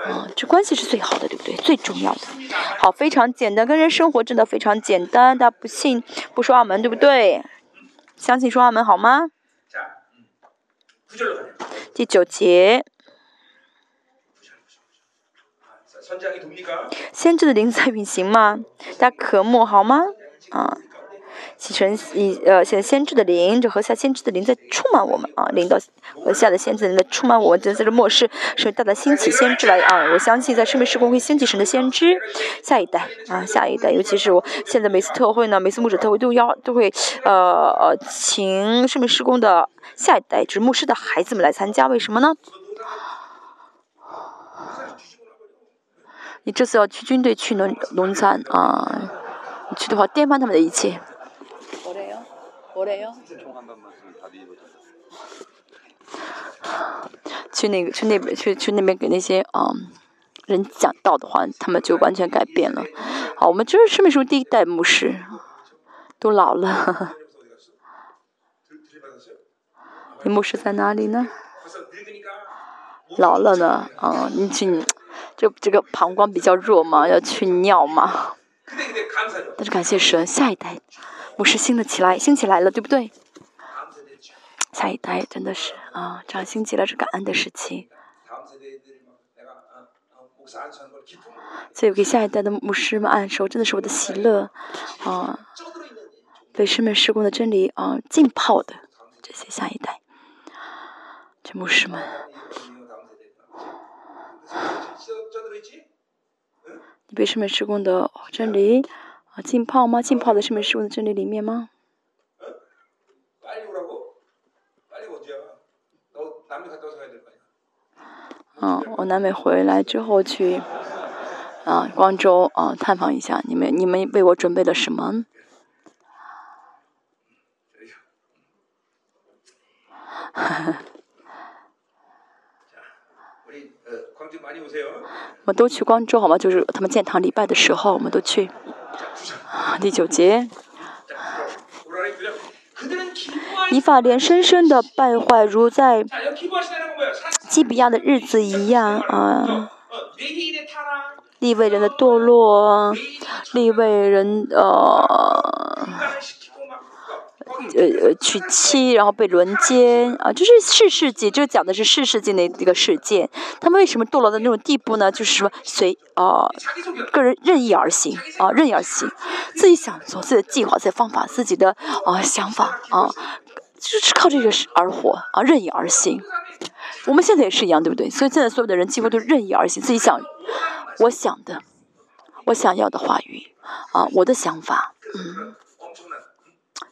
啊，这关系是最好的，对不对？最重要的，好，非常简单，跟人生活真的非常简单。大家不信不说澳门，对不对？相信说澳门好吗？第九节，先知的灵在运行吗？大家渴慕好吗？啊。启程以呃，现在先知的灵，这和下先知的灵在充满我们啊，领导和下的先知的灵在充满我们，在这末世，是大大兴起先知来啊！我相信在圣命时空会兴起神的先知，下一代啊，下一代，尤其是我现在每次特会呢，每次牧者特会都要都会呃呃请圣命时空的下一代，就是牧师的孩子们来参加，为什么呢？你这次要去军队去农农残啊，你去的话颠翻他们的一切。去那个去那边去去那边给那些嗯人讲道的话，他们就完全改变了。好，我们就是什么时候第一代牧师都老了？你牧师在哪里呢？老了呢，啊，你去，就这个膀胱比较弱嘛，要去尿嘛。但是感谢神，下一代牧师兴了起来，兴起来了，对不对？下一代真的是啊，这样兴起了是感恩的事情。所以我给下一代的牧师们按手，真的是我的喜乐啊！被师门施工的真理啊浸泡的这些下一代，这牧师们。你被师门施工的真理啊浸泡吗？浸泡在师门施工的真理里面吗？嗯，我南美回来之后去啊，光州啊探访一下你们，你们为我准备了什么？我们都去光州好吗？就是他们建堂礼拜的时候，我们都去。第九节。以法莲深深的败坏，如在基比亚的日子一样啊！利未人的堕落，利未人呃。呃呃，娶妻然后被轮奸啊，就是世世纪，就讲的是世世纪的一个事件。他们为什么堕落到那种地步呢？就是说随啊个人任意而行啊，任意而行，自己想做自己的计划、自己的方法、自己的啊想法啊，就是靠这个而活啊，任意而行。我们现在也是一样，对不对？所以现在所有的人几乎都任意而行，自己想我想的，我想要的话语啊，我的想法，嗯。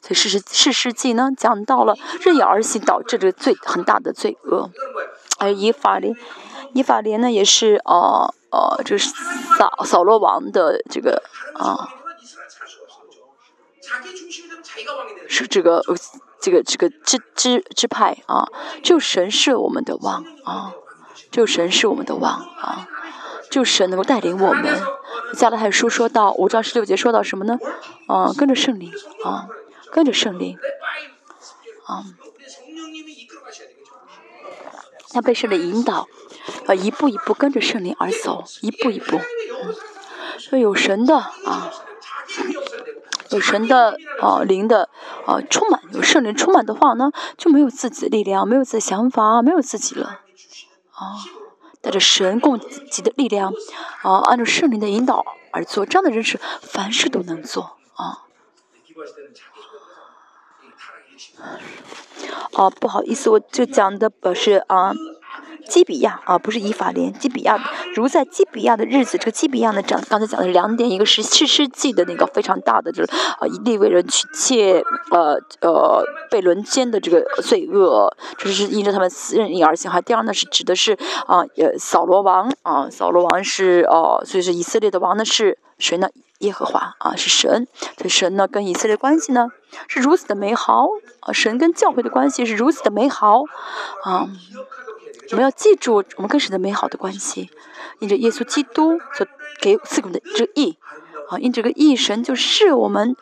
所以《世世世世纪》呢，讲到了任意而行导致的罪很大的罪恶。而以法莲，以法莲呢，也是呃呃，就是扫扫罗王的这个啊，是这个这个这个支支支派啊，就神是我们的王啊，就神是我们的王啊，就神能够带领我们。加拉太书说到五章十六节说到什么呢？啊，跟着圣灵啊。跟着圣灵，啊，他被圣灵引导，啊，一步一步跟着圣灵而走，一步一步，所以有神的啊，有神的啊灵的啊充满，有圣灵充满的话呢，就没有自己的力量，没有自己的想法，没有自己了，啊，带着神供给的力量，啊，按照圣灵的引导而做，这样的人是凡事都能做，啊。哦，不好意思，我就讲的不是啊，基比亚啊，不是以法莲，基比亚。如在基比亚的日子，这个基比亚呢讲，刚才讲的两点，一个是世世纪的那个非常大的，就是啊，以利为人去窃，呃呃，被轮奸的这个罪恶，这是因着他们任意而行。还第二呢，是指的是啊，呃，扫罗王啊，扫罗王是哦，所以是以色列的王呢是谁呢？耶和华啊，是神。这神呢，跟以色列关系呢，是如此的美好啊。神跟教会的关系是如此的美好啊。我们要记住，我们跟神的美好的关系，因着耶稣基督所给赐给我们的这个义啊，因这个义，神就视我们，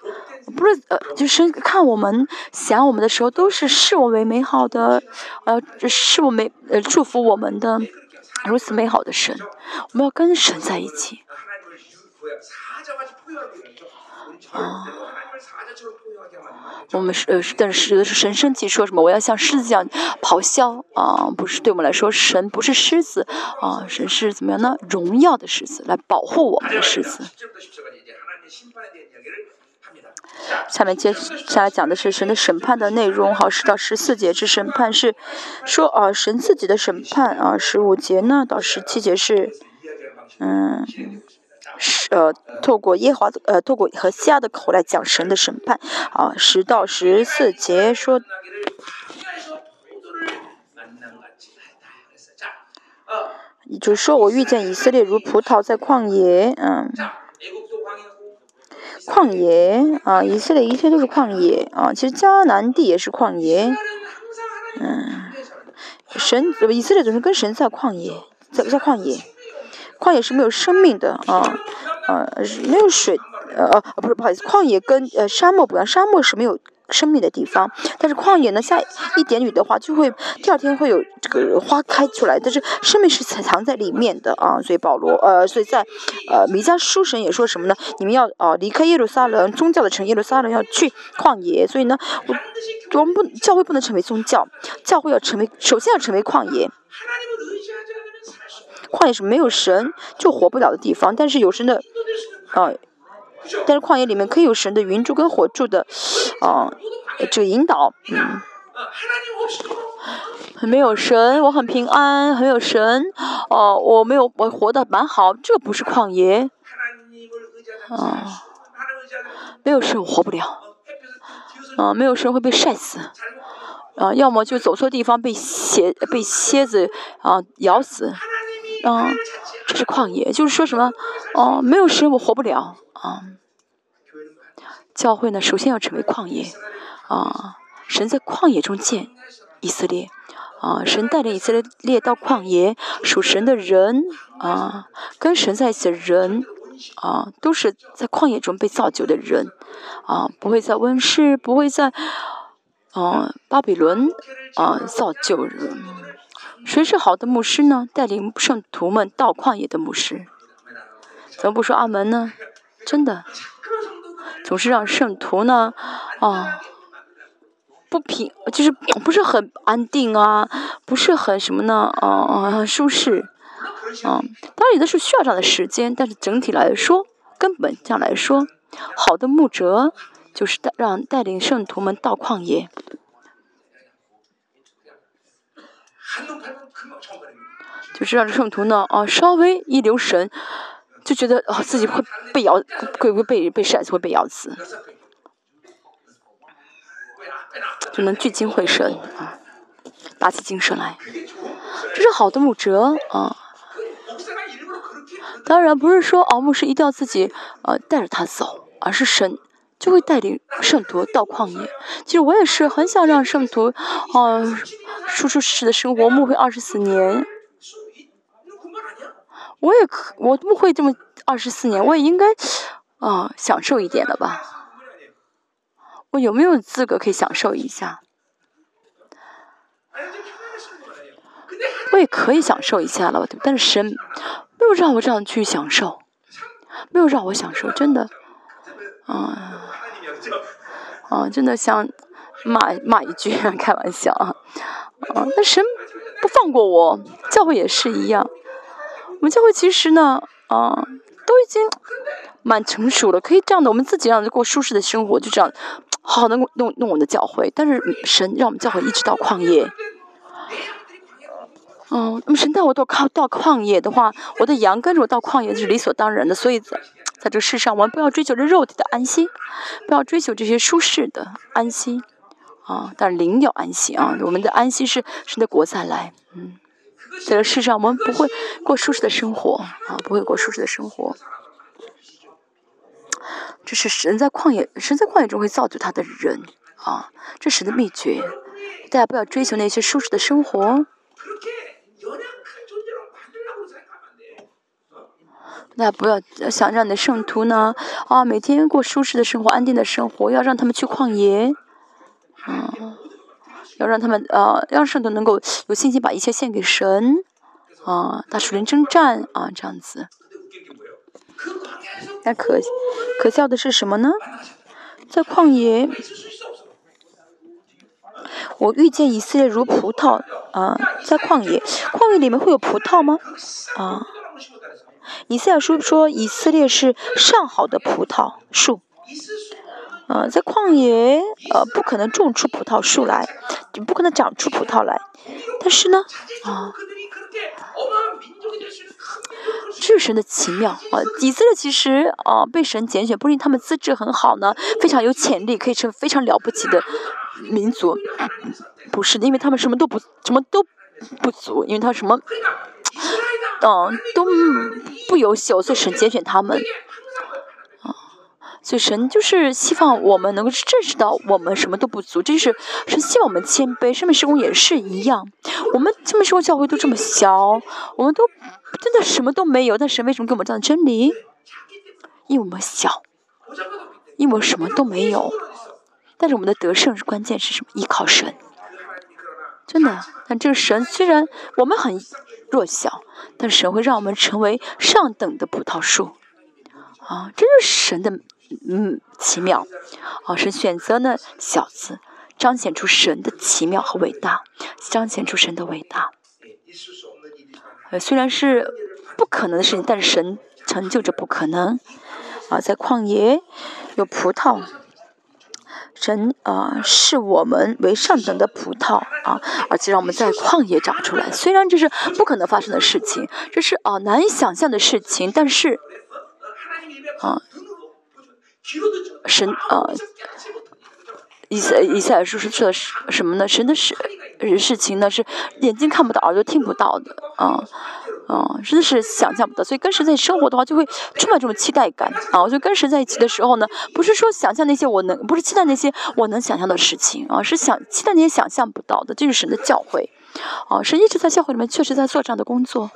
不是呃，就是看我们想我们的时候，都是视我为美好的，呃，视我们呃祝福我们的如此美好的神。我们要跟神在一起。啊，我们是呃，但是是神生气说什么？我要像狮子一样咆哮啊！不是对我们来说，神不是狮子啊，神是怎么样呢？荣耀的狮子来保护我们的狮子。下面接下来讲的是神的审判的内容，好，十到十四节是审判，是说啊，神自己的审判啊，十五节呢到十七节是嗯。是呃，透过耶华呃，透过和西亚的口来讲神的审判啊，十到十四节说，就是说我遇见以色列如葡萄在旷野，嗯，旷野啊，以色列一切都是旷野啊，其实迦南地也是旷野，嗯。神以色列总是跟神在旷野，在在旷野，旷野是没有生命的啊，呃，没有水，呃呃，不是不好意思，旷野跟呃沙漠不一样，沙漠是没有。生命的地方，但是旷野呢，下一点雨的话，就会第二天会有这个花开出来，但是生命是藏藏在里面的啊。所以保罗呃，所以在呃弥迦书神也说什么呢？你们要啊离开耶路撒冷，宗教的城耶路撒冷要去旷野。所以呢，我我们不教会不能成为宗教，教会要成为首先要成为旷野。旷野是没有神就活不了的地方，但是有神的啊。但是旷野里面可以有神的云柱跟火柱的，啊，这个引导，嗯，很没有神，我很平安，很有神，哦，我没有，我活得蛮好，这不是旷野，啊，没有神我活不了，啊，没有神会被晒死，啊，要么就走错地方被蝎被蝎子啊咬死，啊，这是旷野，就是说什么，哦，没有神我活不了。啊，教会呢，首先要成为旷野，啊，神在旷野中建以色列，啊，神带领以色列到旷野，属神的人，啊，跟神在一起的人，啊，都是在旷野中被造就的人，啊，不会在温室，不会在，啊，巴比伦，啊，造就人。谁是好的牧师呢？带领圣徒们到旷野的牧师，怎么不说阿门呢？真的，总是让圣徒呢，啊，不平，就是不是很安定啊，不是很什么呢，啊，舒适，啊，当然有的时候需要这样的时间，但是整体来说，根本上来说，好的牧者就是带让带领圣徒们到旷野，就是让圣徒呢，啊，稍微一留神。就觉得啊，自己会被咬，会不会被被晒死，会被咬死，就能聚精会神啊，打起精神来，这是好的牧者啊。当然不是说哦，牧师一定要自己呃带着他走，而是神就会带领圣徒到旷野。其实我也是很想让圣徒啊，舒舒适适的生活，牧会二十四年。我也可，我不会这么二十四年，我也应该啊享受一点了吧？我有没有资格可以享受一下？我也可以享受一下了，对但是神没有让我这样去享受，没有让我享受，真的，啊啊，真的想骂骂一句，开玩笑啊啊！那神不放过我，教会也是一样。我们教会其实呢，啊，都已经蛮成熟了，可以这样的，我们自己让过舒适的生活，就这样，好好的弄弄我们的教会。但是神让我们教会一直到旷野，嗯，那么神带我到靠到旷野的话，我的羊跟着我到旷野是理所当然的。所以在这世上，我们不要追求这肉体的安心，不要追求这些舒适的安心，啊，但灵要安心啊，我们的安心是神的国再来，嗯。在这世上，我们不会过舒适的生活啊，不会过舒适的生活。这是神在旷野，神在旷野中会造就他的人啊，这是的秘诀。大家不要追求那些舒适的生活，那不要想让你的圣徒呢啊，每天过舒适的生活、安定的生活，要让他们去旷野啊。要让他们呃，让圣徒能够有信心把一切献给神啊，他属灵征战啊，这样子。那可可笑的是什么呢？在旷野，我遇见以色列如葡萄啊，在旷野，旷野里面会有葡萄吗？啊，以赛亚书说以色列是上好的葡萄树。呃，在旷野，呃，不可能种出葡萄树来，就不可能长出葡萄来。但是呢，啊，这是神的奇妙啊！以色列其实啊，被神拣选，不是因为他们资质很好呢，非常有潜力，可以成非常了不起的民族，不是，因为他们什么都不，什么都不足，因为他什么，嗯，都不优秀，所以神拣选他们。所以神就是希望我们能够认识到我们什么都不足，这就是神希望我们谦卑。生命施工也是一样，我们生命施工教会都这么小，我们都真的什么都没有，但神为什么给我们这样的真理？因为我们小，因为我什么都没有。但是我们的得胜是关键是什么？依靠神，真的。但这个神虽然我们很弱小，但神会让我们成为上等的葡萄树。啊，这是神的嗯奇妙。啊，神选择呢小子，彰显出神的奇妙和伟大，彰显出神的伟大。呃，虽然是不可能的事情，但是神成就着不可能。啊，在旷野有葡萄。神啊，视我们为上等的葡萄啊，而且让我们在旷野长出来。虽然这是不可能发生的事情，这是啊难以想象的事情，但是啊，神啊，以赛以赛尔书是说什么呢？神的事事情呢是眼睛看不到，耳朵听不到的啊。啊，真的是想象不到，所以跟神在生活的话，就会充满这种期待感啊！我觉得跟神在一起的时候呢，不是说想象那些我能，不是期待那些我能想象的事情啊，是想期待那些想象不到的，这是神的教诲啊！神一直在教会里面确实在做这样的工作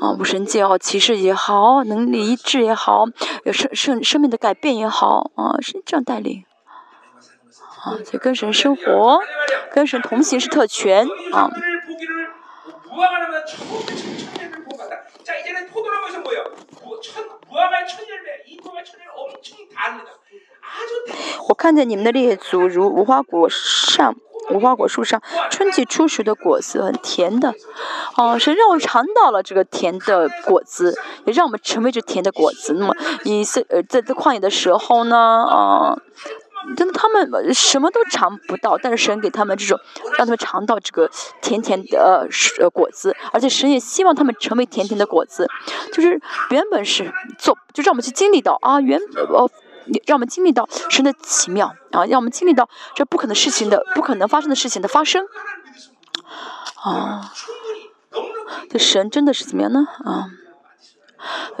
啊，无神界也好，骑士也好，能力一致也好，有生生生命的改变也好啊，是这样带领啊，所以跟神生活，跟神同行是特权啊。我看见你们的列祖如无花果上，无花果树上春季初熟的果子，很甜的。哦，神让我尝到了这个甜的果子，也让我们成为这甜的果子。那么，你是呃在在旷野的时候呢，啊。真的，他们什么都尝不到，但是神给他们这种，让他们尝到这个甜甜的呃果子，而且神也希望他们成为甜甜的果子，就是原本是做，就让我们去经历到啊，原呃，让我们经历到神的奇妙啊，让我们经历到这不可能事情的不可能发生的事情的发生。啊，这神真的是怎么样呢？啊？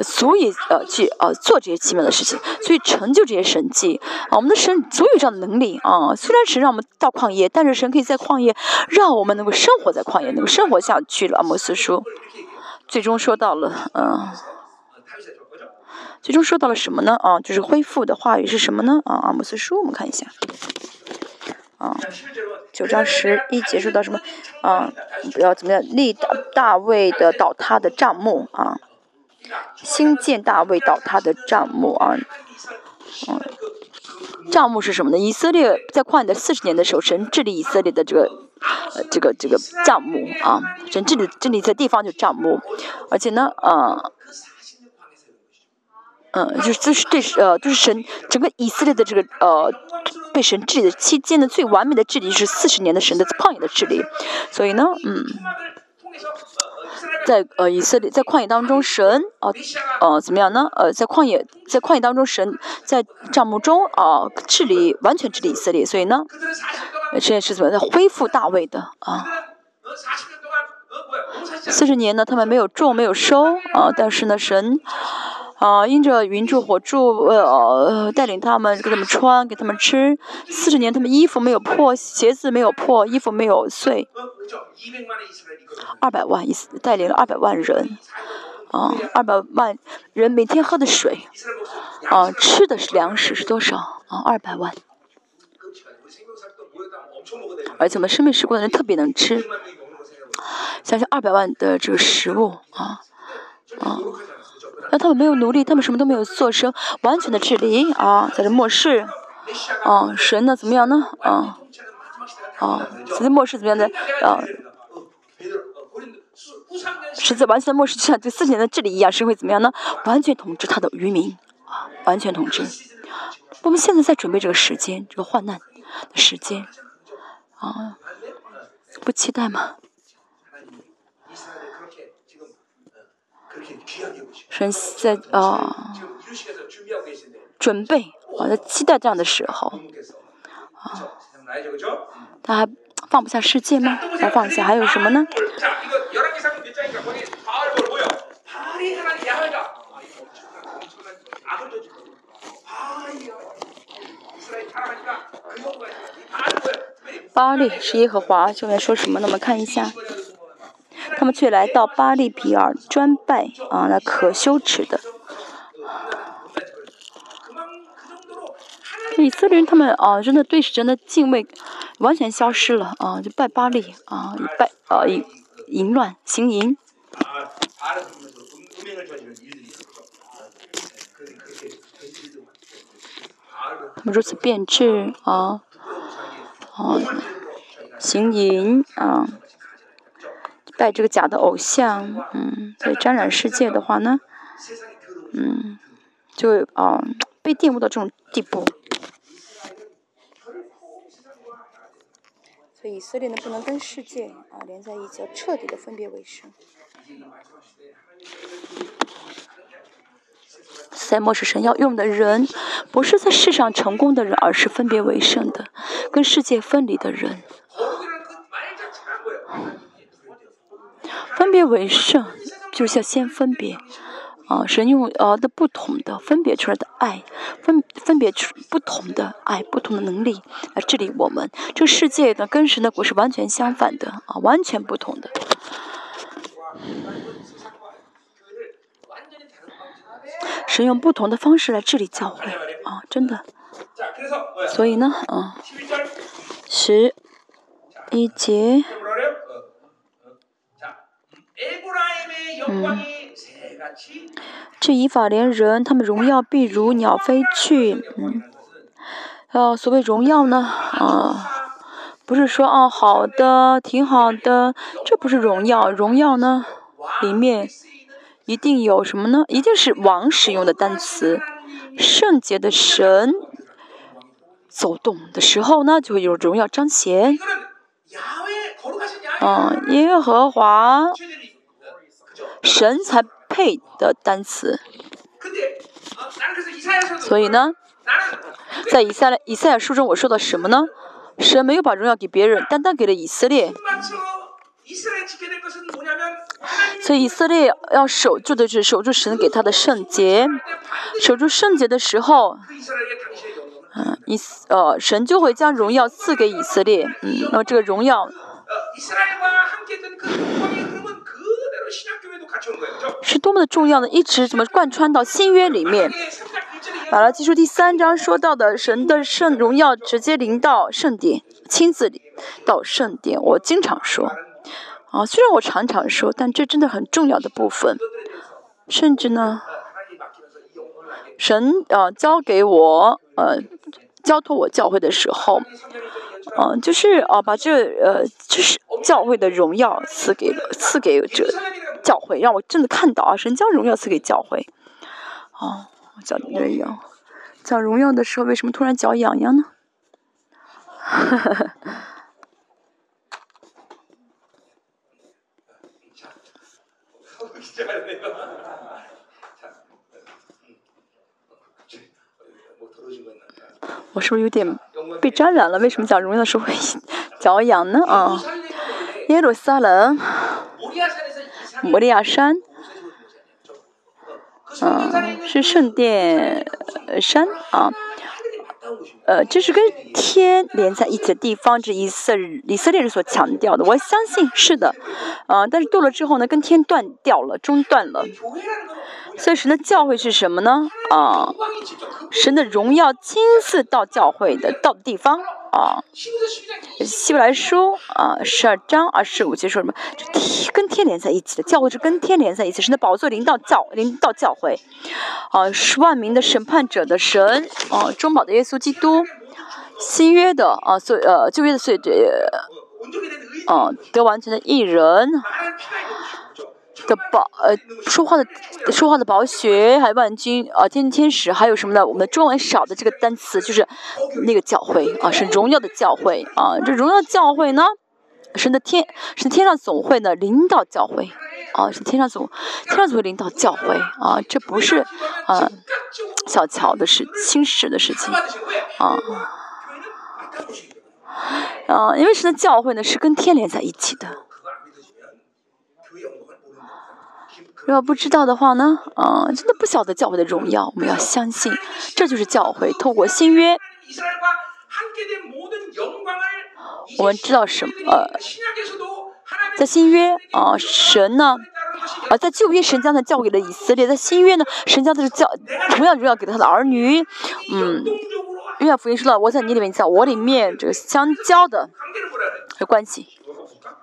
足以呃去呃做这些奇妙的事情，所以成就这些神迹啊！我们的神足有这样的能力啊！虽然神让我们到旷野，但是神可以在旷野让我们能够生活在旷野，能够生活下去了。阿摩斯书最终说到了，嗯，最终说到了什么呢？啊，就是恢复的话语是什么呢？啊，阿摩斯书我们看一下，啊，九章十一节说到什么？啊，不要怎么样立大大卫的倒塌的帐幕啊。新建大卫倒塌的帐幕啊，嗯，帐幕是什么呢？以色列在旷野的四十年的时候，神治理以色列的这个，呃，这个这个帐幕啊，神治理治理的地方就帐幕，而且呢，嗯，嗯，就是就是这是呃，就是神整个以色列的这个呃，被神治理的期间的最完美的治理是四十年的神的旷野的治理，所以呢，嗯。在呃以色列在旷野当中，神啊呃怎么样呢？呃在旷野在旷野当中，神在帐幕中啊治理完全治理以色列，所以呢，这也是怎么在恢复大卫的啊？四十年呢，他们没有种没有收啊，但是呢，神。啊，因着云柱火柱，呃，带领他们给他们穿，给他们吃。四十年，他们衣服没有破，鞋子没有破，衣服没有碎。二百万意思，带领了二百万人。啊，二百万人每天喝的水，啊，吃的是粮食是多少？啊，二百万。而且我们生命时光的人特别能吃。想想二百万的这个食物，啊，啊。那他们没有努力，他们什么都没有做成，完全的治理啊，在这末世，啊，神呢怎么样呢？啊，啊，在末世怎么样的？啊，是在完全末世就像这四年的治理一样，神会怎么样呢？完全统治他的渔民，啊，完全统治。我们现在在准备这个时间，这个患难的时间，啊，不期待吗？神在啊，准备啊，在期待这样的时候。啊，他还放不下世界吗？还放下还有什么呢？巴利是耶和华，下面说什么呢？我们看一下，他们却来到巴利比尔专拜啊，那可羞耻的。以色列人他们啊，真的对神的敬畏完全消失了啊，就拜巴利啊，拜啊淫淫乱行淫。他们如此变质啊啊，行淫啊，拜这个假的偶像，嗯，所以沾染世界的话呢，嗯，就啊被玷污到这种地步。所以以色列呢不能跟世界啊连在一起，要彻底的分别为圣。赛末是神要用的人，不是在世上成功的人，而是分别为圣的，跟世界分离的人。分别为圣，就是要先分别。啊，神用呃的不同的分别出来的爱，分分别出不同的爱，不同的能力来治理我们。这个世界呢，跟神的国是完全相反的啊，完全不同的。神用不同的方式来治理教会啊，真的。所以呢，啊，十一节，嗯。这以法连人，他们荣耀必如鸟飞去。嗯，呃，所谓荣耀呢，啊，不是说哦好的，挺好的，这不是荣耀。荣耀呢，里面一定有什么呢？一定是王使用的单词。圣洁的神走动的时候呢，就会有荣耀彰显。嗯，耶和华神才。配的单词，所以呢，在以赛以赛亚书中，我说的什么呢？神没有把荣耀给别人，单单给了以色列。所以以色列要守住的是守住神给他的圣洁，守住圣洁的时候，嗯，以呃神就会将荣耀赐给以色列。嗯，那么这个荣耀。是多么的重要呢？一直怎么贯穿到新约里面？马拉基书第三章说到的神的圣荣耀直接临到圣殿，亲自到圣殿。我经常说，啊，虽然我常常说，但这真的很重要的部分。甚至呢，神啊交给我，呃，交托我教会的时候。嗯，就是啊，把这呃，就是教会的荣耀赐给了，赐给这教会，让我真的看到啊，神将荣耀赐给教会。哦，脚痒痒，讲荣耀的时候，为什么突然脚痒痒呢？哈哈哈。我是不是有点被沾染了？为什么讲荣耀的时候会 脚痒呢？啊，耶路撒冷，摩利亚山，嗯，是圣殿山啊，呃，这是跟天连在一起的地方，这以色以色列人所强调的。我相信是的，啊，但是堕了之后呢，跟天断掉了，中断了。所以神的教会是什么呢？啊，神的荣耀亲自到教会的到地方啊。希伯来书啊，十二章二十五节说什么？天跟天连在一起的教会是跟天连在一起，神的宝座临到教临到教会啊，十万名的审判者的神啊，中保的耶稣基督，新约的啊，所呃旧约的所这啊得完全的艺人。的宝呃说话的说话的宝血，还有万军啊天天使，还有什么呢？我们的中文少的这个单词就是那个教会啊，是荣耀的教会啊。这荣耀教会呢，神的天是天上总会的领导教会啊，是天上总天上总会领导教会啊，这不是啊小乔的事轻视的事情啊啊，因为神的教会呢是跟天连在一起的。如果不知道的话呢，啊，真的不晓得教会的荣耀。我们要相信，这就是教会透过新约，我们知道什么？呃，在新约啊，神呢？啊，在旧约神将他交给了以色列，在新约呢，神将他是教同样荣耀给他的儿女。嗯，约翰福音说到我在你里面，在我里面，这个相交的的关系。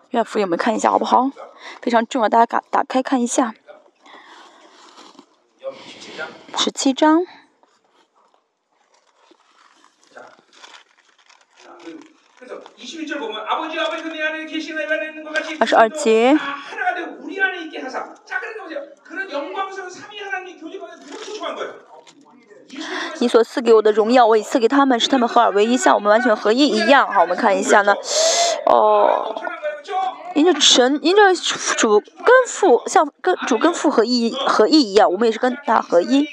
约翰福音我们看一下好不好？非常重要，大家打打开看一下。十七章。二十二节。你所赐给我的荣耀，我已赐给他们，使他们合二为一，像我们完全合一一样。好，我们看一下呢。哦，因着神，因着主跟父，像跟主跟父合一合一一样，我们也是跟他合一。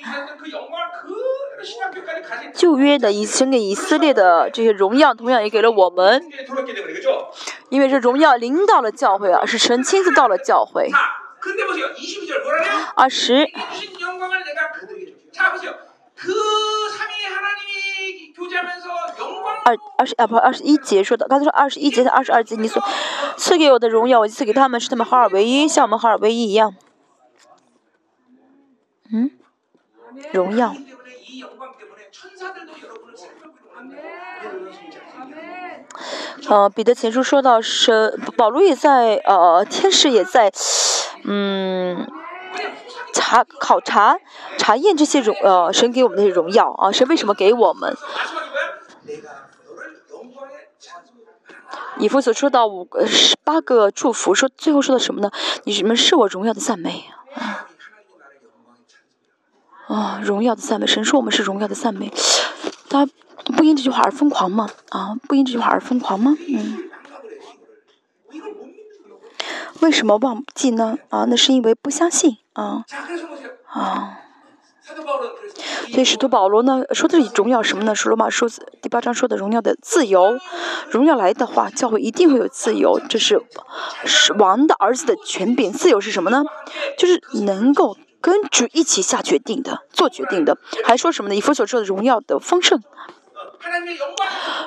旧约的以神给以色列的这些荣耀，同样也给了我们，因为这荣耀领导了教会啊，是神亲自到了教会。二十。二二十啊不二十一节说的，刚才说二十一节的二十二节，你所赐给我的荣耀，我赐给他们，是他们合二为一，像我们合二为一一样。嗯，荣耀。呃，彼得前书说到是保罗也在，呃，天使也在，嗯，查考察查验这些荣，呃，神给我们的荣耀啊，神为什么给我们？以弗所说到五个十八个祝福，说最后说的什么呢？你们是我荣耀的赞美啊！啊，荣耀的赞美，神说我们是荣耀的赞美，他不因这句话而疯狂吗？啊，不因这句话而疯狂吗？嗯，为什么忘记呢？啊，那是因为不相信啊啊。所以使徒保罗呢说的是荣耀什么呢？是罗马书第八章说的荣耀的自由，荣耀来的话，教会一定会有自由，这是是王的儿子的权柄。自由是什么呢？就是能够跟主一起下决定的，做决定的。还说什么呢？以弗所说的荣耀的丰盛，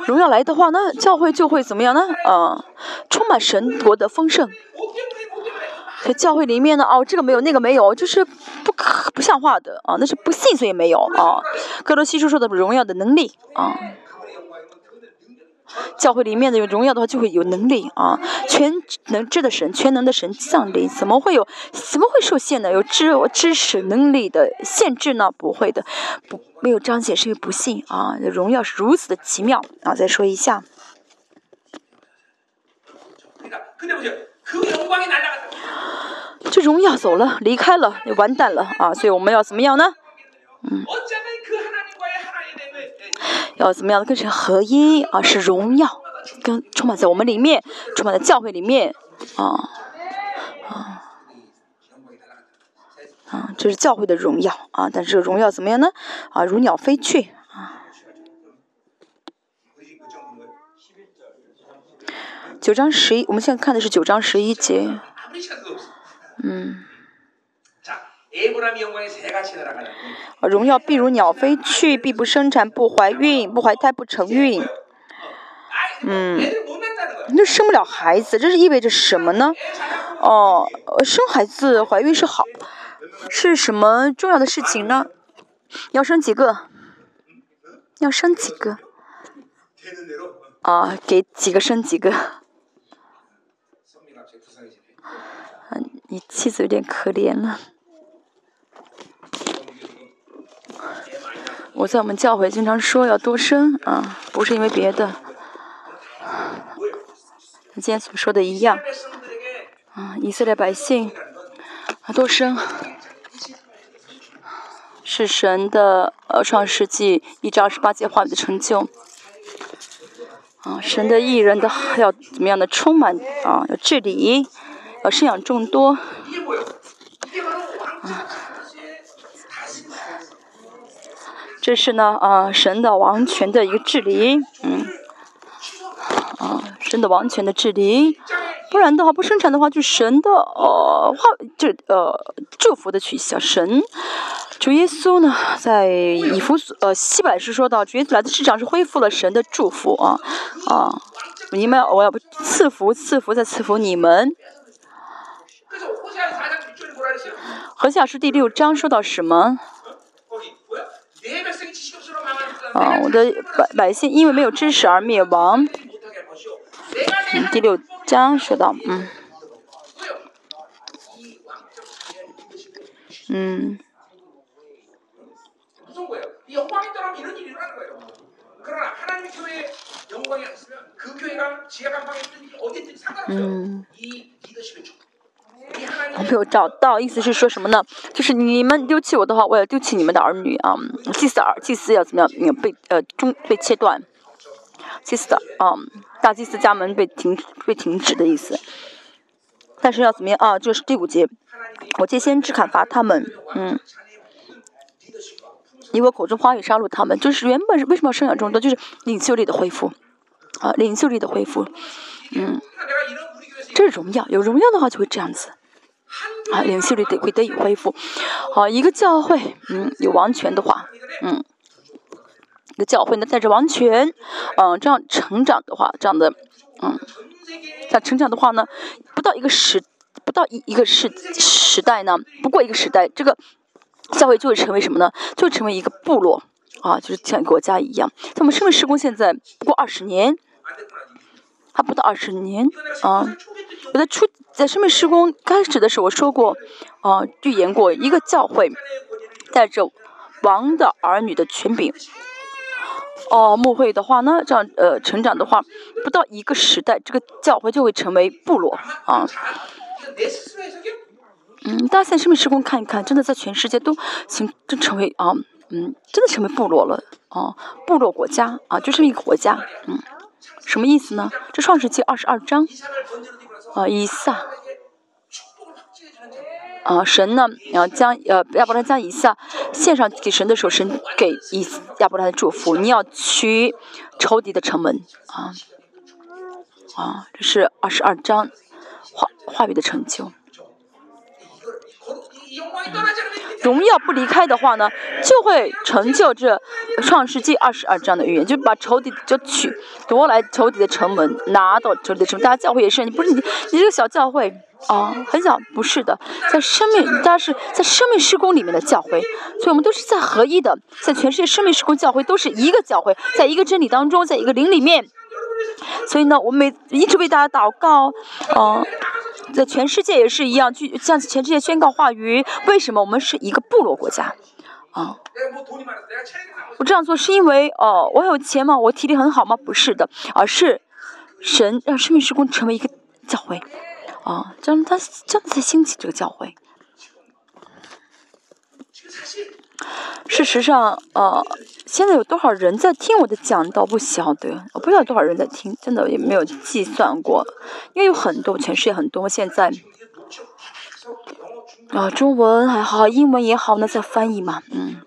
荣耀来的话，那教会就会怎么样呢？啊，充满神国的丰盛。在教会里面呢，哦，这个没有，那个没有，就是不可不像话的啊，那是不信所以没有啊。哥罗西书说的荣耀的能力啊，教会里面的有荣耀的话就会有能力啊，全能知的神，全能的神降临，怎么会有，怎么会受限呢？有知知识能力的限制呢？不会的，不没有彰显是因为不信啊。荣耀是如此的奇妙啊！再说一下。这荣耀走了，离开了，就完蛋了啊！所以我们要怎么样呢？嗯，要怎么样跟神合一啊？是荣耀，跟充满在我们里面，充满在教会里面啊啊啊！这是教会的荣耀啊！但是荣耀怎么样呢？啊，如鸟飞去啊！九章十一，我们现在看的是九章十一节。嗯，荣耀必如鸟飞去，必不生产，不怀孕，不怀胎，不成孕。嗯，那生不了孩子，这是意味着什么呢？哦，生孩子、怀孕是好，是什么重要的事情呢？要生几个？要生几个？啊，给几个生几个？你妻子有点可怜了。我在我们教会经常说要多生啊，不是因为别的。跟今天所说的一样，啊，以色列百姓啊多生，是神的呃创世纪一章十八节话语的成就。啊，神的艺人的要怎么样的充满啊，要治理。要生养众多，这是呢啊神的王权的一个治理，嗯，啊神的王权的治理，不然的话不生产的话就神的呃话就呃祝福的取消神主耶稣呢在以弗所呃希伯来书说到主耶稣来的市场是恢复了神的祝福啊啊你们我要不赐福赐福再赐福你们。何下书第六章说到什么？啊，我的百百姓因为没有知识而灭亡。第六章说到，嗯，嗯。嗯。我没有找到，意思是说什么呢？就是你们丢弃我的话，我要丢弃你们的儿女啊！祭司儿，祭司要怎么样？被呃中被切断，祭司的啊，大祭司家门被停被停止的意思。但是要怎么样啊？这是第五节，我借先知砍伐他们，嗯，以我口中话语杀戮他们，就是原本是为什么要生养众多？就是领袖力的恢复啊，领袖力的恢复，嗯，这是荣耀，有荣耀的话就会这样子。啊，领袖力得会得以恢复。好，一个教会，嗯，有王权的话，嗯，一个教会呢带着王权，嗯，这样成长的话，这样的，嗯，样成长的话呢，不到一个时，不到一一个时时代呢，不过一个时代，这个教会就会成为什么呢？就成为一个部落，啊，就是像国家一样。那么，生命施工现在不过二十年，还不到二十年，啊，我在初。在生命施工开始的时候，我说过，啊，预言过一个教会带着王的儿女的权柄，哦，牧会的话呢，这样呃成长的话，不到一个时代，这个教会就会成为部落啊。嗯，大家在生命施工看一看，真的在全世界都形真成为啊，嗯，真的成为部落了啊，部落国家啊，就是一个国家，嗯，什么意思呢？这创世纪二十二章。啊，以撒，啊，神呢，然后将呃亚伯拉将以撒献上给神的时候，神给以亚伯拉的祝福，你要取仇敌的城门，啊，啊，这是二十二章话话语的成就。荣耀不离开的话呢，就会成就这创世纪二十二章的预言，就把仇敌就取夺来仇敌的城门，拿到仇敌的城门。大家教会也是，你不是你你这个小教会啊，很小，不是的，在生命，大家是在生命施工里面的教会，所以我们都是在合一的，在全世界生命施工教会都是一个教会，在一个真理当中，在一个灵里面。所以呢，我每一直为大家祷告，嗯。在全世界也是一样，去向全世界宣告话语。为什么我们是一个部落国家？啊，我这样做是因为哦，我有钱吗？我体力很好吗？不是的，而是神让生命时空成为一个教会，啊，这样他这样才兴起这个教会。事实上，呃，现在有多少人在听我的讲道？不晓得，我不知道多少人在听，真的也没有计算过，因为有很多，全世界很多。现在，啊，中文还好，英文也好，那在翻译嘛，嗯，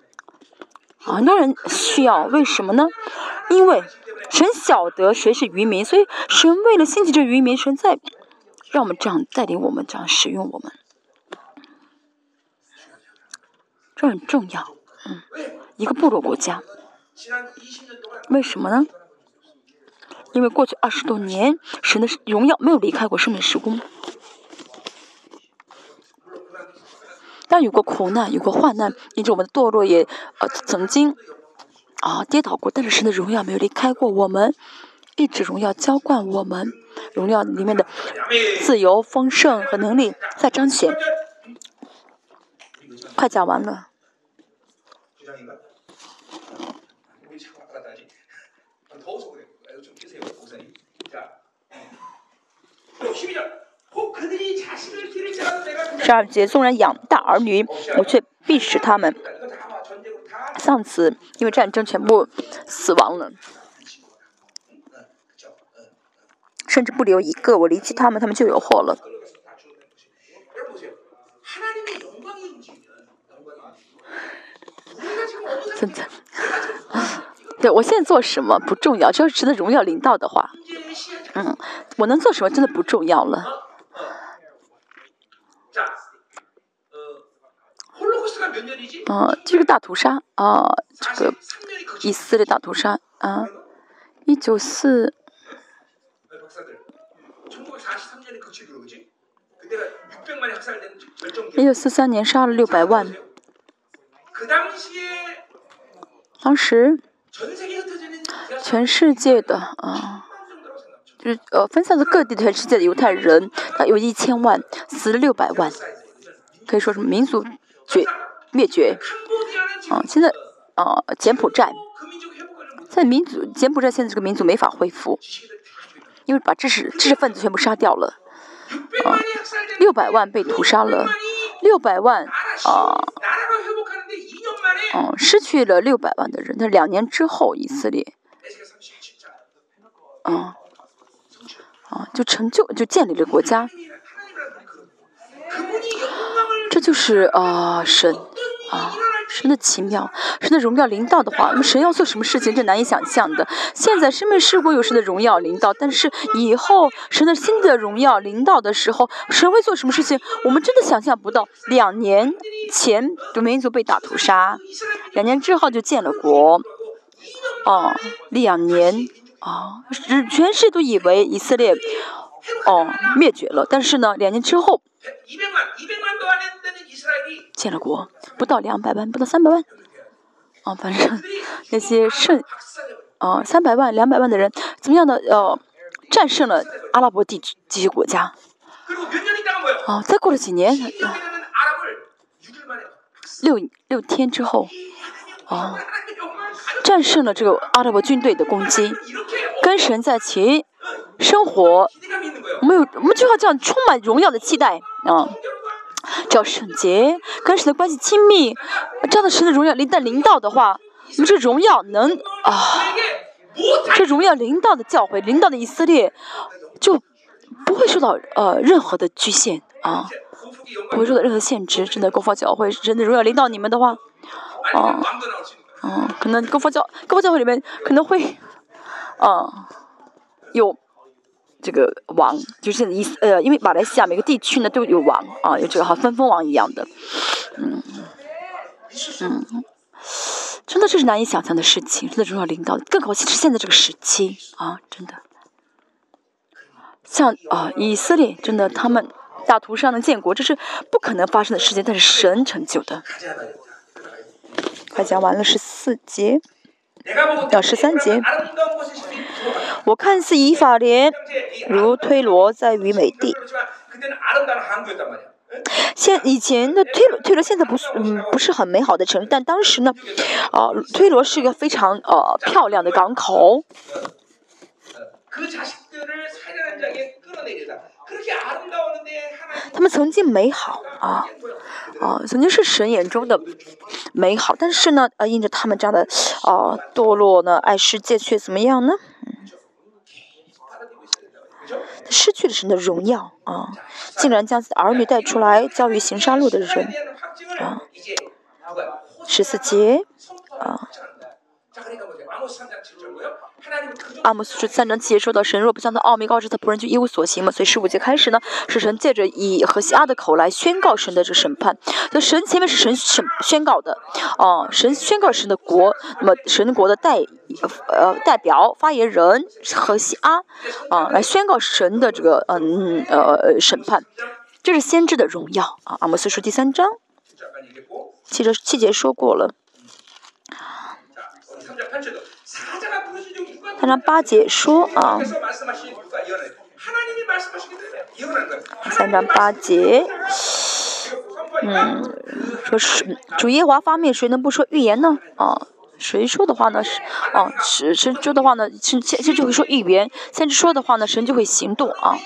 很多人需要，为什么呢？因为神晓得谁是渔民，所以神为了兴起这渔民，神在让我们这样带领我们，这样使用我们。这很重要，嗯，一个部落国家，为什么呢？因为过去二十多年，神的荣耀没有离开过生命时空。但有过苦难，有过患难，因着我们的堕落也呃曾经啊跌倒过，但是神的荣耀没有离开过我们，一直荣耀浇灌我们，荣耀里面的自由、丰盛和能力在彰显。快讲完了。十二节，纵然养大儿女，我却必使他们丧子，因为战争全部死亡了，甚至不留一个。我离弃他们，他们就有祸了。真的，对我现在做什么不重要，只要值得荣耀领导的话，嗯，我能做什么真的不重要了。嗯，这个大屠杀啊，这个以色列大屠杀啊，一九四一九四三年杀了六百万。当时，全世界的啊，就是呃分散在各地全世界的犹太人，他有一千万，死了六百万，可以说是民族绝灭绝。啊，现在啊，柬埔寨，在民族柬埔寨现在这个民族没法恢复，因为把知识知识分子全部杀掉了。啊，六百万被屠杀了，六百万啊，哦，失去了六百万的人。那两年之后，以色列，啊，啊，就成就就建立了国家。这就是啊，神啊。神的奇妙，神的荣耀临到的话，那么神要做什么事情，这难以想象的。现在生命事故有神的荣耀临到，但是以后神的新的荣耀临到的时候，神会做什么事情，我们真的想象不到。两年前的民族被大屠杀，两年之后就建了国，哦，两年啊，全世界都以为以色列哦灭绝了，但是呢，两年之后。建了国，不到两百万，不到三百万，哦，反正那些剩，哦，三百万、两百万的人，怎么样的？呃，战胜了阿拉伯地区这些国家。哦，再过了几年，六六天之后，哦，战胜了这个阿拉伯军队的攻击，跟神在一起生活，我们有，我们就要这样充满荣耀的期待啊！叫圣洁，跟神的关系亲密，这样的神的荣耀临在领导的话，我们这荣耀能啊，这荣耀领导的教会，领导的以色列，就不会受到呃任何的局限啊，不会受到任何限制。真的，高佛教会真的荣耀领导你们的话，哦，哦，可能高佛教高佛教会里面可能会，啊，有。这个王就是意思，呃，因为马来西亚每个地区呢都有王啊，有这个好分封王一样的，嗯，嗯，真的这是难以想象的事情，真的重要领导，更可惜是现在这个时期啊，真的，像啊以色列真的他们大屠杀能建国，这是不可能发生的事情，但是神成就的。快讲完了十四节，到十三节。我看似以法莲如推罗在于美地，现以前的推罗推罗现在不是嗯不是很美好的城市，但当时呢，啊推罗是一个非常呃漂亮的港口。他们曾经美好啊啊，曾经是神眼中的美好，但是呢，呃，因着他们这样的啊堕落呢，爱世界却怎么样呢？失去了神的荣耀啊！竟然将自己的儿女带出来教育行杀戮的人啊！十四节啊。阿姆斯是三章七节说到神若不将他奥秘告知他仆人，就一无所行嘛。所以十五节开始呢，是神借着以和西阿的口来宣告神的这审判。所以神前面是神审宣告的，哦，神宣告神的国，那么神国的代呃代表发言人和西阿啊来宣告神的这个嗯呃审判，这是先知的荣耀啊。阿姆斯书第三章，七节七节说过了。他让八节说啊，三章八节，嗯，说是主耶华方面谁能不说预言呢？啊。谁说的话呢？是，哦，是神说的话呢，神神就会说预言；先知说的话呢，神就会行动啊。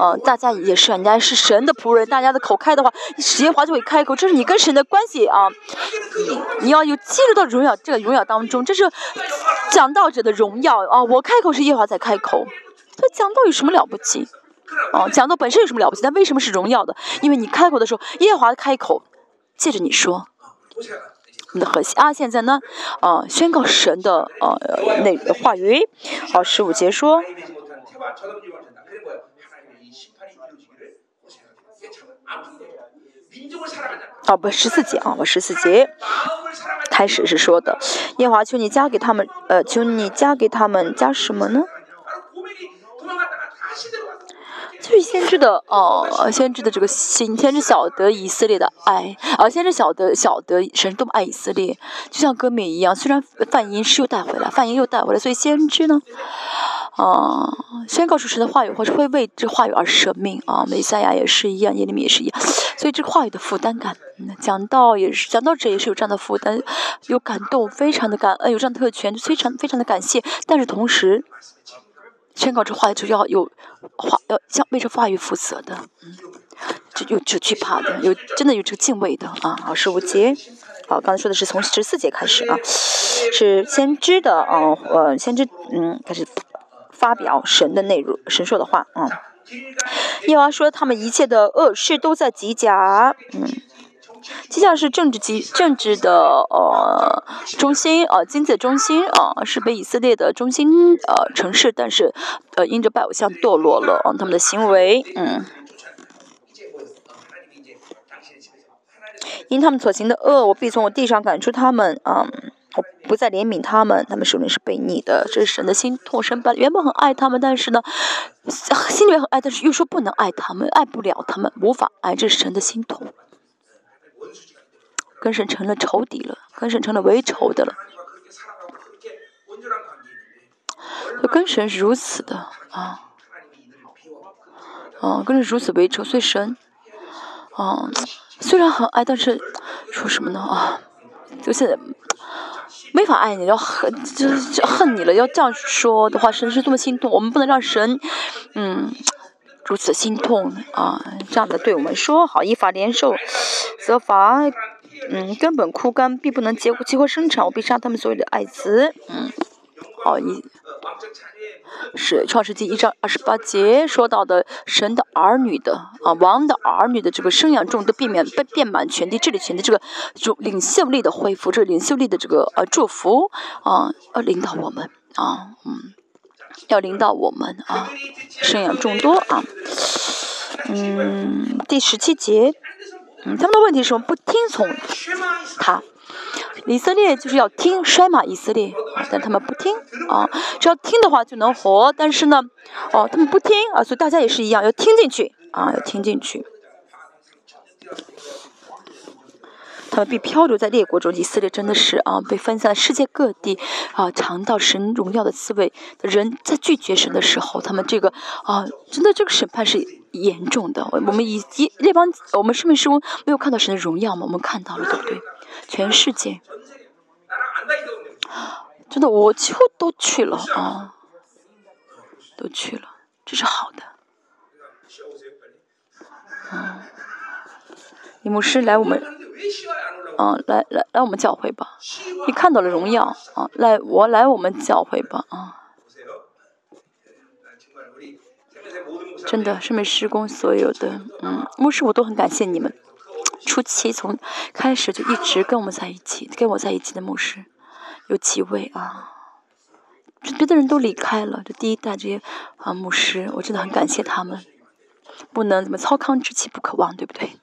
嗯，大家也是，人家是神的仆人，大家的口开的话，耶华就会开口，这是你跟神的关系啊。你要有进入到荣耀这个荣耀当中，这是讲道者的荣耀啊。我开口是耶华在开口，所以讲道有什么了不起？哦，讲道本身有什么了不起？但为什么是荣耀的？因为你开口的时候，耶华开口，借着你说。我们的核心。啊，现在呢，啊，宣告神的呃那个话语，好，十五节说，哦不，十四节啊，我十四节。开始是说的，耶华求你加给他们，呃，求你加给他们加什么呢？就是先知的哦，先知的这个心，先知晓得以色列的爱，啊，先知晓得晓得神多么爱以色列，就像歌冕一样。虽然梵音是又带回来，梵音又带回来，所以先知呢，啊，宣告出神的话语，或是会为这话语而舍命啊。美赛亚也是一样，耶利米也是一样，所以这个话语的负担感，讲到也是讲到这也是有这样的负担，有感动，非常的感恩，有这样的特权，非常非常的感谢，但是同时。宣告这话就要有话，要向为这话语负责的，嗯，就有就惧怕的，有真的有这个敬畏的啊。好，十五节，好，刚才说的是从十四节开始啊，是先知的啊，呃，先知嗯开始发表神的内容，神说的话啊。耶和华说他们一切的恶事都在极甲，嗯。基甲是政治基政治的呃中心啊，经济中心啊，是被以色列的中心呃城市，但是呃因着拜偶像堕落了啊，他们的行为嗯，因他们所行的恶，我必从我地上赶出他们啊，我不再怜悯他们，他们手里是被逆的，这是神的心痛，神本原本很爱他们，但是呢，心里面很爱，但是又说不能爱他们，爱不了他们，无法爱，这是神的心痛。跟神成了仇敌了，跟神成了为仇的了。跟神是如此的啊，啊，跟神如此为仇，所以神，啊，虽然很爱，但是说什么呢啊？就现在没法爱你，要恨，就是恨你了。要这样说的话，神是多么心痛，我们不能让神，嗯，如此心痛啊！这样的对我们说，好，依法连受责罚。嗯，根本枯干，并不能结结合生产，我必杀他们所有的爱子。嗯，好一，是创世纪一章二十八节说到的神的儿女的啊，王的儿女的这个生养众多，避免被遍满全地治理全地这个领领袖力的恢复，这领袖力的这个呃祝福啊，要领导我们啊，嗯，要领导我们啊，生养众多啊，嗯，第十七节。嗯，他们的问题是什么？不听从他，以色列就是要听摔马以色列，但他们不听啊。只要听的话就能活，但是呢，哦，他们不听啊，所以大家也是一样，要听进去啊，要听进去。他们被漂流在列国中，以色列真的是啊，被分散世界各地啊，尝到神荣耀的滋味的人，在拒绝神的时候，他们这个啊，真的这个审判是严重的。我们以及列邦，我们是不是没有看到神的荣耀吗？我们看到了，对不对？全世界，真的，我几乎都去了啊，都去了，这是好的。嗯，李牧师来我们。嗯，来来来，我们教会吧。你看到了荣耀啊！来，我来我们教会吧啊！真的，上面施工所有的嗯牧师，我都很感谢你们。初期从开始就一直跟我们在一起，跟我在一起的牧师有几位啊？别的人都离开了，这第一代这些啊牧师，我真的很感谢他们。不能怎么操康之妻不可忘，对不对？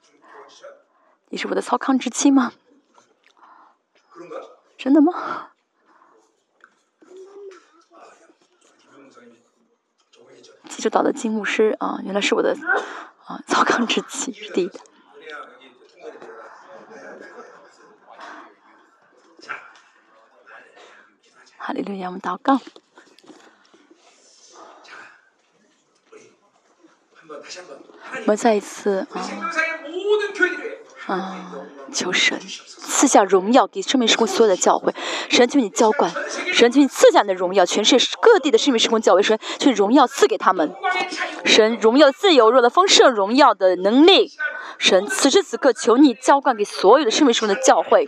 你是我的操康之妻吗？真的吗？济州岛的金牧师啊，原来是我的啊糟糠之妻，是第一的。哈利路亚，我们祷告。我们再一次啊。啊！求神赐下荣耀给生命时空所有的教会，神求你浇灌，神求你赐下你的荣耀，全世界各地的生命时空教会，神求荣耀赐给他们，神荣耀自由、若的丰盛、荣耀的能力，神此时此刻求你浇灌给所有的生命时空的教会。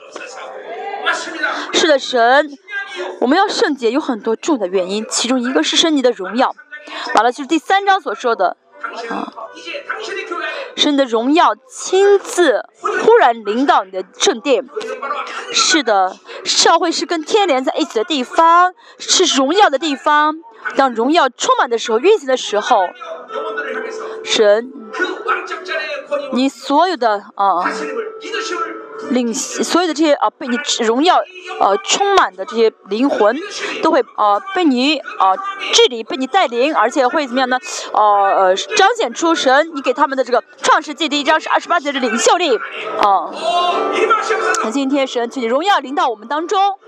是的，神，我们要圣洁有很多重的原因，其中一个是神你的荣耀，完了就是第三章所说的。啊！是你的荣耀亲自忽然临到你的圣殿。是的，教会是跟天连在一起的地方，是荣耀的地方。当荣耀充满的时候，运行的时候，神，你所有的啊领所有的这些啊被你荣耀呃充满的这些灵魂，都会啊被你啊这里，被你带领，而且会怎么样呢？呃呃彰显出神你给他们的这个创世纪第一章是二十八节的领袖力啊。那今天神，请你荣耀临到我们当中。